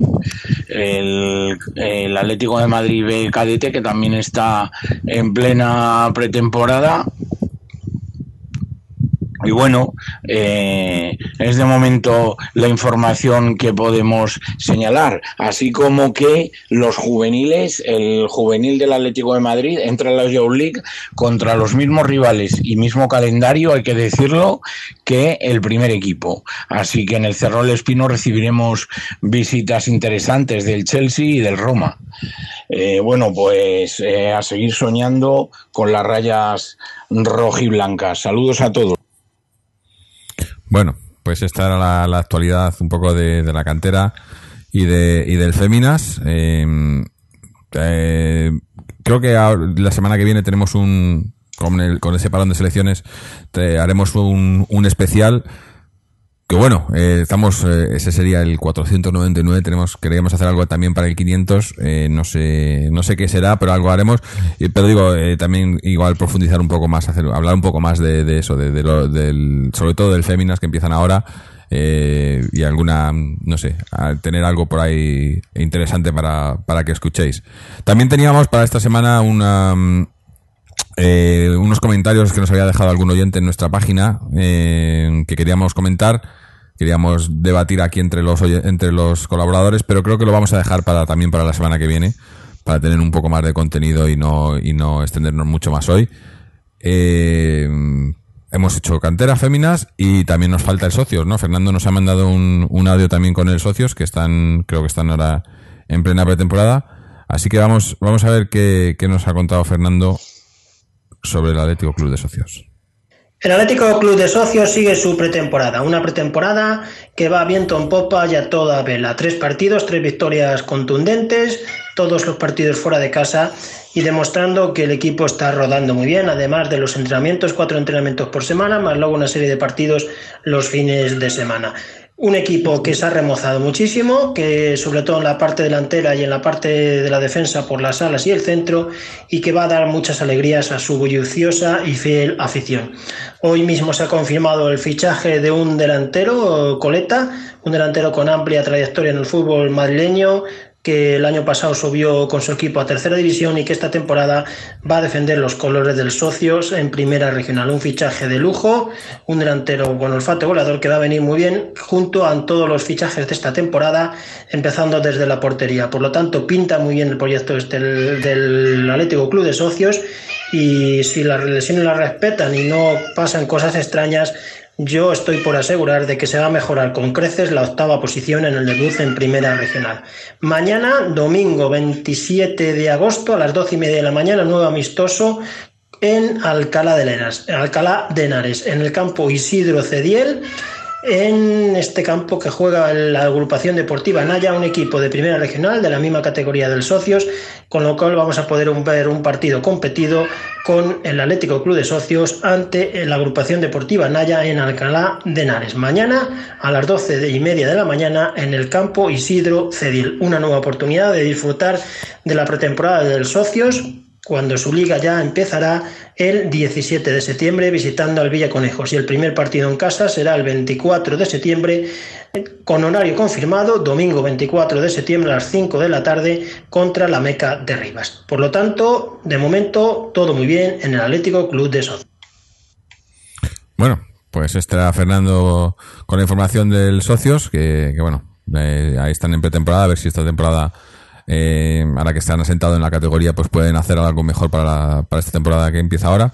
El, el Atlético de Madrid B cadete que también está en plena pretemporada y bueno, eh, es de momento la información que podemos señalar, así como que los juveniles, el juvenil del Atlético de Madrid entra en la Youth League contra los mismos rivales y mismo calendario, hay que decirlo, que el primer equipo. Así que en el Cerro del Espino recibiremos visitas interesantes del Chelsea y del Roma. Eh, bueno, pues eh, a seguir soñando con las rayas rojiblancas. Saludos a todos. Bueno, pues esta era la, actualidad un poco de, la cantera y, de, y del Féminas. Em, eh, creo que la semana que viene tenemos un, con, el, con ese parón de selecciones, haremos un, un especial que bueno, eh, estamos, eh, ese sería el 499, tenemos, queríamos hacer algo también para el 500, eh, no sé, no sé qué será, pero algo haremos, pero digo, también igual profundizar un poco más, hacer, hablar un poco más de, eso, de, lo, del, sobre todo del Féminas que empiezan ahora, y alguna, no sé, tener algo por ahí interesante para, para que escuchéis. También teníamos para esta semana una, unos comentarios que nos había dejado algún oyente en nuestra página que queríamos comentar queríamos debatir aquí entre los entre los colaboradores, pero creo que lo vamos a dejar para también para la semana que viene, para tener un poco más de contenido y no, y no extendernos mucho más hoy. Eh, hemos hecho cantera féminas y también nos falta el socios, ¿no? Fernando nos ha mandado un, un audio también con el socios, que están, creo que están ahora en plena pretemporada. Así que vamos, vamos a ver qué, qué nos ha contado Fernando sobre el Atlético Club de Socios. El Atlético Club de Socios sigue su pretemporada, una pretemporada que va viento en popa y a toda vela. Tres partidos, tres victorias contundentes, todos los partidos fuera de casa y demostrando que el equipo está rodando muy bien, además de los entrenamientos, cuatro entrenamientos por semana, más luego una serie de partidos los fines de semana. Un equipo que se ha remozado muchísimo, que sobre todo en la parte delantera y en la parte de la defensa por las alas y el centro, y que va a dar muchas alegrías a su bulliciosa y fiel afición. Hoy mismo se ha confirmado el fichaje de un delantero, Coleta, un delantero con amplia trayectoria en el fútbol madrileño, que el año pasado subió con su equipo a tercera división y que esta temporada va a defender los colores del Socios en primera regional. Un fichaje de lujo, un delantero con olfato goleador que va a venir muy bien junto a todos los fichajes de esta temporada, empezando desde la portería. Por lo tanto, pinta muy bien el proyecto este del, del Atlético Club de Socios y si las lesiones las respetan y no pasan cosas extrañas, yo estoy por asegurar de que se va a mejorar con creces la octava posición en el debut en Primera Regional. Mañana, domingo 27 de agosto, a las 12 y media de la mañana, nuevo amistoso en Alcalá de Alcalá de Henares, en el campo Isidro Cediel en este campo que juega la agrupación deportiva Naya, un equipo de primera regional de la misma categoría del Socios, con lo cual vamos a poder ver un partido competido con el Atlético Club de Socios ante la agrupación deportiva Naya en Alcalá de Henares. Mañana a las 12 y media de la mañana en el campo Isidro Cedil. Una nueva oportunidad de disfrutar de la pretemporada del Socios cuando su liga ya empezará el 17 de septiembre visitando al Villaconejos y el primer partido en casa será el 24 de septiembre con horario confirmado, domingo 24 de septiembre a las 5 de la tarde contra la Meca de Rivas. Por lo tanto, de momento todo muy bien en el Atlético Club de Socios. Bueno, pues estará Fernando con la información del socios, que, bueno, eh, ahí están en pretemporada, a ver si esta temporada eh, ahora que están asentados en la categoría, pues pueden hacer algo mejor para, para esta temporada que empieza ahora.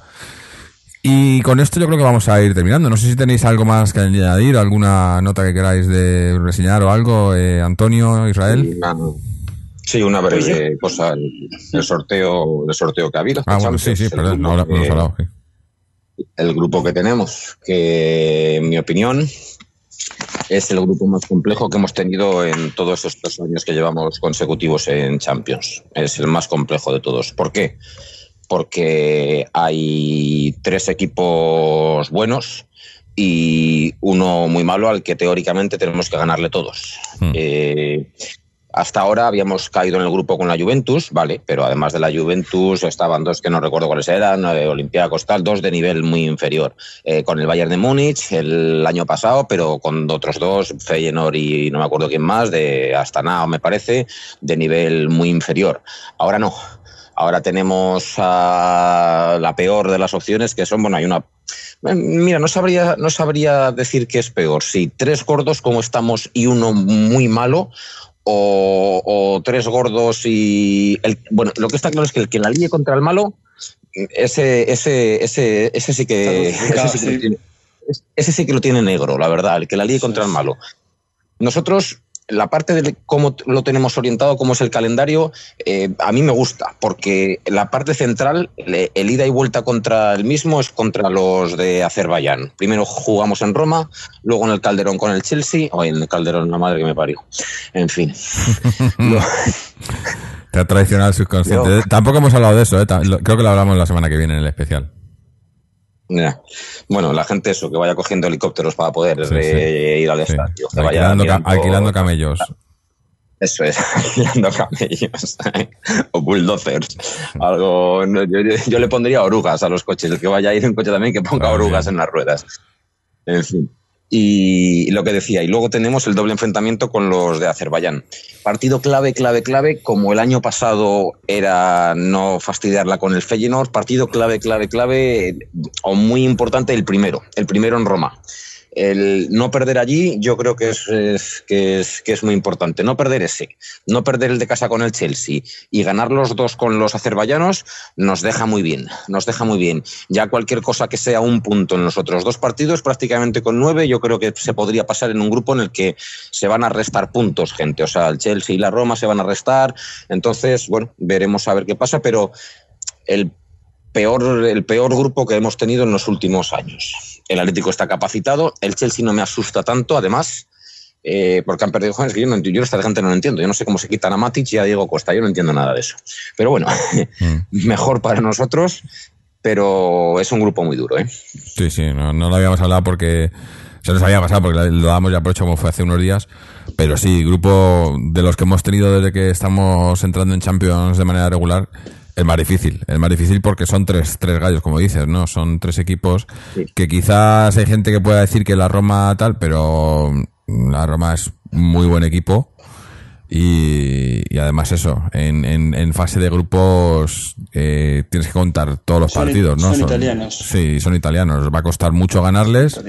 Y con esto yo creo que vamos a ir terminando. No sé si tenéis algo más que añadir, alguna nota que queráis de reseñar o algo, eh, Antonio, Israel. Sí, una breve cosa, el, sorteo, el sorteo que ha habido. Ah, bueno, sí, sí, perdón, no, hemos hablado. El grupo que tenemos, que en mi opinión es el grupo más complejo que hemos tenido en todos estos años que llevamos consecutivos en Champions. Es el más complejo de todos. ¿Por qué? Porque hay tres equipos buenos y uno muy malo al que teóricamente tenemos que ganarle todos. Hmm. Eh, hasta ahora habíamos caído en el grupo con la Juventus, vale, pero además de la Juventus estaban dos que no recuerdo cuáles eran, eh, Olympiacos tal, dos de nivel muy inferior. Eh, con el Bayern de Múnich el año pasado, pero con otros dos, Feyenoord y no me acuerdo quién más, de Astana, me parece, de nivel muy inferior. Ahora no. Ahora tenemos la peor de las opciones, que son, bueno, hay una Mira, no sabría, no sabría decir qué es peor. Si tres gordos como estamos y uno muy malo, o, tres gordos y. El, bueno, lo que está claro es que el que la líe contra el malo, ese, ese, ese, ese sí que. Ese sí que, Lo tiene, ese sí que lo tiene negro, la verdad, el que la líe contra el malo. Nosotros la parte de cómo lo tenemos orientado, cómo es el calendario, eh, a mí me gusta, porque la parte central, el ida y vuelta contra el mismo es contra los de Azerbaiyán. Primero jugamos en Roma, luego en el Calderón con el Chelsea, o en el Calderón, la madre que me parió. En fin. Te ha traicionado el subconsciente. Tampoco hemos hablado de eso, ¿eh? creo que lo hablamos la semana que viene en el especial. Bueno, la gente eso, que vaya cogiendo helicópteros para poder ir al estadio. alquilando, camellos. Eso es, alquilando camellos. o bulldozers. Algo, yo, le pondría orugas a los coches. El que vaya a ir en coche también, que ponga orugas en las ruedas. En fin. Y lo que decía, y luego tenemos el doble enfrentamiento con los de Azerbaiyán. Partido clave, clave, clave, como el año pasado era no fastidiarla con el Feyenoord, partido clave, clave, clave, o muy importante el primero, el primero en Roma el no perder allí yo creo que es, que es, que es muy importante. No perder ese, no perder el de casa con el Chelsea y ganar los dos con los azerbaiyanos nos deja muy bien, nos deja muy bien. Ya cualquier cosa que sea un punto en los otros dos partidos, prácticamente con nueve, yo creo que se podría pasar en un grupo en el que se van a restar puntos, gente. O sea, el Chelsea y la Roma se van a restar. Entonces, bueno, veremos a ver qué pasa, pero el peor, el peor grupo que hemos tenido en los últimos años. El Atlético está capacitado, el Chelsea no me asusta tanto, además, eh, porque han perdido jóvenes que yo, no, yo esta gente no lo entiendo. Yo no sé cómo se quitan a Matic y a Diego Costa, yo no entiendo nada de eso. Pero bueno, mm. mejor para nosotros, pero es un grupo muy duro. ¿eh? Sí, sí, no, lo habíamos hablado porque se nos había pasado, porque lo damos ya por hecho como fue hace unos días. Pero sí, grupo de los que hemos tenido desde que estamos entrando en Champions de manera regular, el más difícil, el más difícil porque son tres, tres gallos, como dices, ¿no? Son tres equipos que quizás hay gente que pueda decir que la Roma tal, pero la Roma es muy buen equipo. Y, además eso, en, en, fase de grupos eh, tienes que contar todos los partidos, ¿no? Son, italianos. Sí, son italianos. Va a costar mucho ganarles.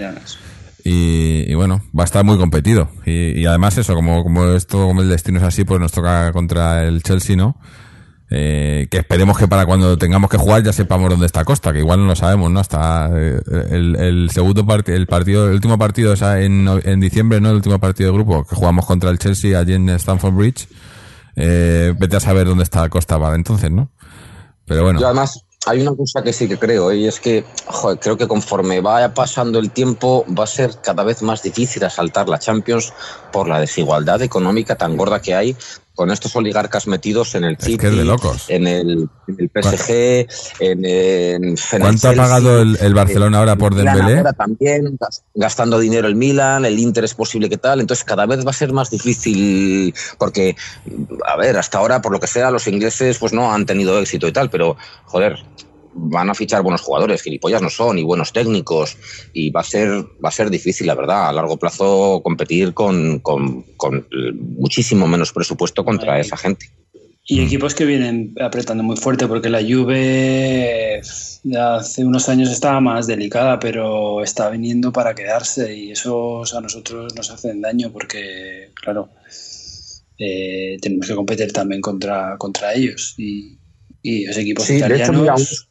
Y, bueno, va a estar muy competido. Y, y, además eso, como, como esto, como el destino es así, pues nos toca contra el Chelsea, ¿no? Eh, que esperemos que para cuando tengamos que jugar ya sepamos dónde está Costa, que igual no lo sabemos, ¿no? Hasta eh, el, segundo partido, el partido, el último partido, o sea, en, en, diciembre, ¿no? El último partido de grupo, que jugamos contra el Chelsea allí en Stamford Bridge. Eh, vete a saber dónde está Costa para entonces, ¿no? Pero bueno. Yo además, hay una cosa que sí que creo, y es que joder, creo que conforme vaya pasando el tiempo va a ser cada vez más difícil asaltar la Champions por la desigualdad económica tan gorda que hay con estos oligarcas metidos en el Es City, que es de locos. en el, en el PSG, en, en, en el ¿Cuánto ha pagado el, el Barcelona ahora por Dembélé? también gas- gastando dinero el Milan, el Inter es posible que tal, entonces cada vez va a ser más difícil porque, a ver, hasta ahora por lo que sea los ingleses pues no han tenido éxito y tal, pero joder, van a fichar buenos jugadores, gilipollas no son y buenos técnicos y va a ser va a ser difícil la verdad a largo plazo competir con, con, con muchísimo menos presupuesto contra esa gente. Y equipos que vienen apretando muy fuerte, porque la Juve hace unos años estaba más delicada, pero está viniendo para quedarse y eso a nosotros nos hacen daño porque, claro, eh, tenemos que competir también contra, contra ellos. Y, y los equipos Sí, de hecho, italianos...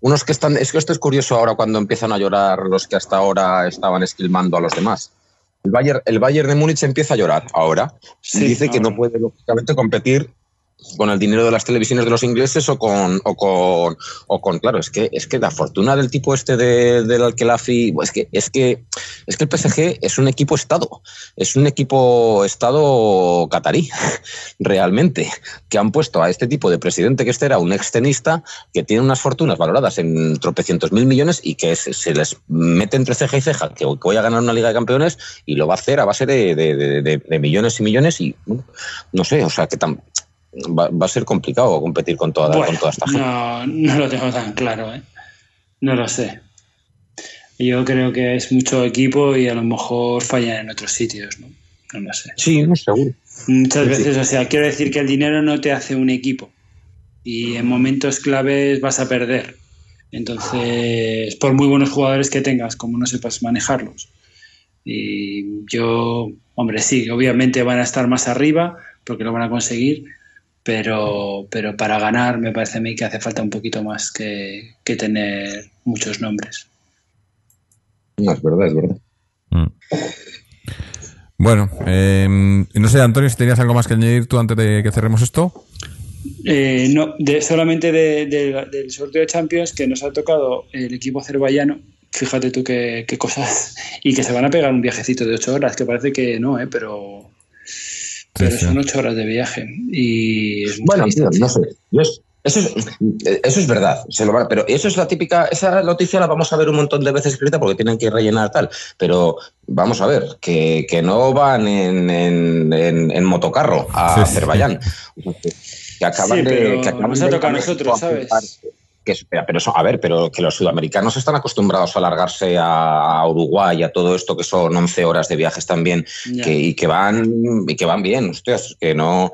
unos, que están. Es que esto es curioso ahora cuando empiezan a llorar los que hasta ahora estaban esquilmando a los demás. El Bayern, el Bayern de Múnich empieza a llorar ahora. Sí, dice que no puede, lógicamente, competir con el dinero de las televisiones de los ingleses o con, o con, o con claro, es que, es que la fortuna del tipo este de, del Alquelafi, es que, es que, es que el PSG es un equipo Estado, es un equipo Estado catarí, realmente, que han puesto a este tipo de presidente que este era un extenista que tiene unas fortunas valoradas en tropecientos mil millones y que se, les mete entre ceja y ceja que voy a ganar una Liga de Campeones y lo va a hacer a base de, de- millones y millones y no sé, o sea que tam- va, va a ser complicado competir con toda, Bueno, con toda esta gente. no, no lo tengo tan claro, ¿eh? No lo sé. Yo creo que es mucho equipo y a lo mejor fallan en otros sitios, ¿no? No lo sé. Sí, no seguro. Muchas Sí, sí. veces, o sea, quiero decir que el dinero no te hace un equipo y en momentos claves vas a perder. Entonces, por muy buenos jugadores que tengas, como no sepas manejarlos. Y yo, hombre, sí, obviamente van a estar más arriba porque lo van a conseguir, pero, pero para ganar me parece a mí que hace falta un poquito más que, que tener muchos nombres. No, es verdad, es verdad. Mm. Bueno, eh, no sé, Antonio, si tenías algo más que añadir tú antes de que cerremos esto. Eh, no, de, solamente de- de- del sorteo de Champions que nos ha tocado el equipo azerbaiyano. Fíjate tú qué, qué cosas. Y que se van a pegar un viajecito de ocho horas, que parece que no, ¿eh? pero, pero sí. son ocho horas de viaje. Y es Bueno, tío, no sé. Yo es- eso, es, eso es verdad, se lo va- pero eso es la típica, esa noticia la vamos a ver un montón de veces escrita porque tienen que rellenar tal, pero vamos a ver, que, que no van en, en, en- en motocarro a Sí, sí. Azerbaiyán. Que acaban Sí, de... Que acaban nos de tocado a nosotros, a ¿sabes? Que, espera, pero eso, a ver, pero que los sudamericanos están acostumbrados a alargarse a, Uruguay, a todo esto que son 11 horas de viajes también, que, y que van y que van bien, hostias, que no,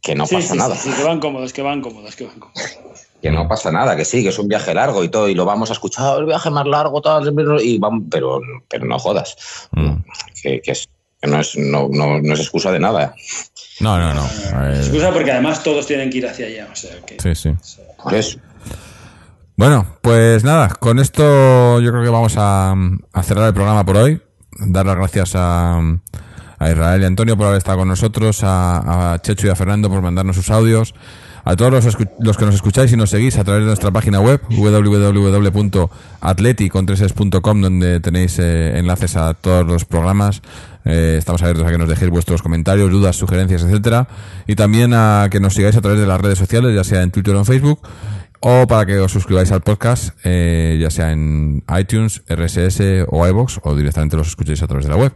que no Sí, pasa sí, nada. Sí, sí, que van cómodos, que van cómodos, que van cómodos. Que no pasa nada, que sí, que es un viaje largo y todo, y lo vamos a escuchar, el viaje más largo, tal, y vamos, pero, pero no jodas, Mm. que, que es, que no, es, no, no, no es excusa de nada. No, no, no. Eh, Excusa porque además todos tienen que ir hacia allá. O sea que, sí, sí. Por eso. Bueno, pues nada, con esto yo creo que vamos a, cerrar el programa por hoy. Dar las gracias a, a Israel y Antonio por haber estado con nosotros, a, a Checho y a Fernando por mandarnos sus audios, a todos los, los que nos escucháis y nos seguís a través de nuestra página web www.atleticontreses.com donde tenéis eh, enlaces a todos los programas. Eh, estamos abiertos a que nos dejéis vuestros comentarios, dudas, sugerencias, etcétera, y también a que nos sigáis a través de las redes sociales, ya sea en Twitter o en Facebook, o para que os suscribáis al podcast, eh, ya sea en iTunes, RSS o iVoox, o directamente los escuchéis a través de la web.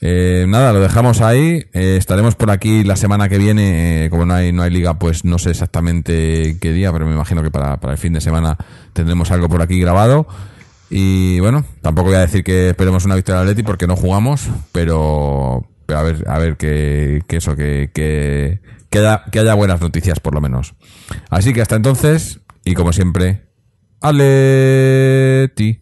Eh, nada, lo dejamos ahí. Eh, estaremos por aquí la semana que viene. como no hay, no hay liga, pues no sé exactamente qué día, pero me imagino que para, para el fin de semana tendremos algo por aquí grabado. Y bueno, tampoco voy a decir que esperemos una victoria del Atleti porque no jugamos, pero, pero a ver, a ver que, que eso, que, que, que haya, que haya buenas noticias por lo menos. Así que hasta entonces, y como siempre, Aleti.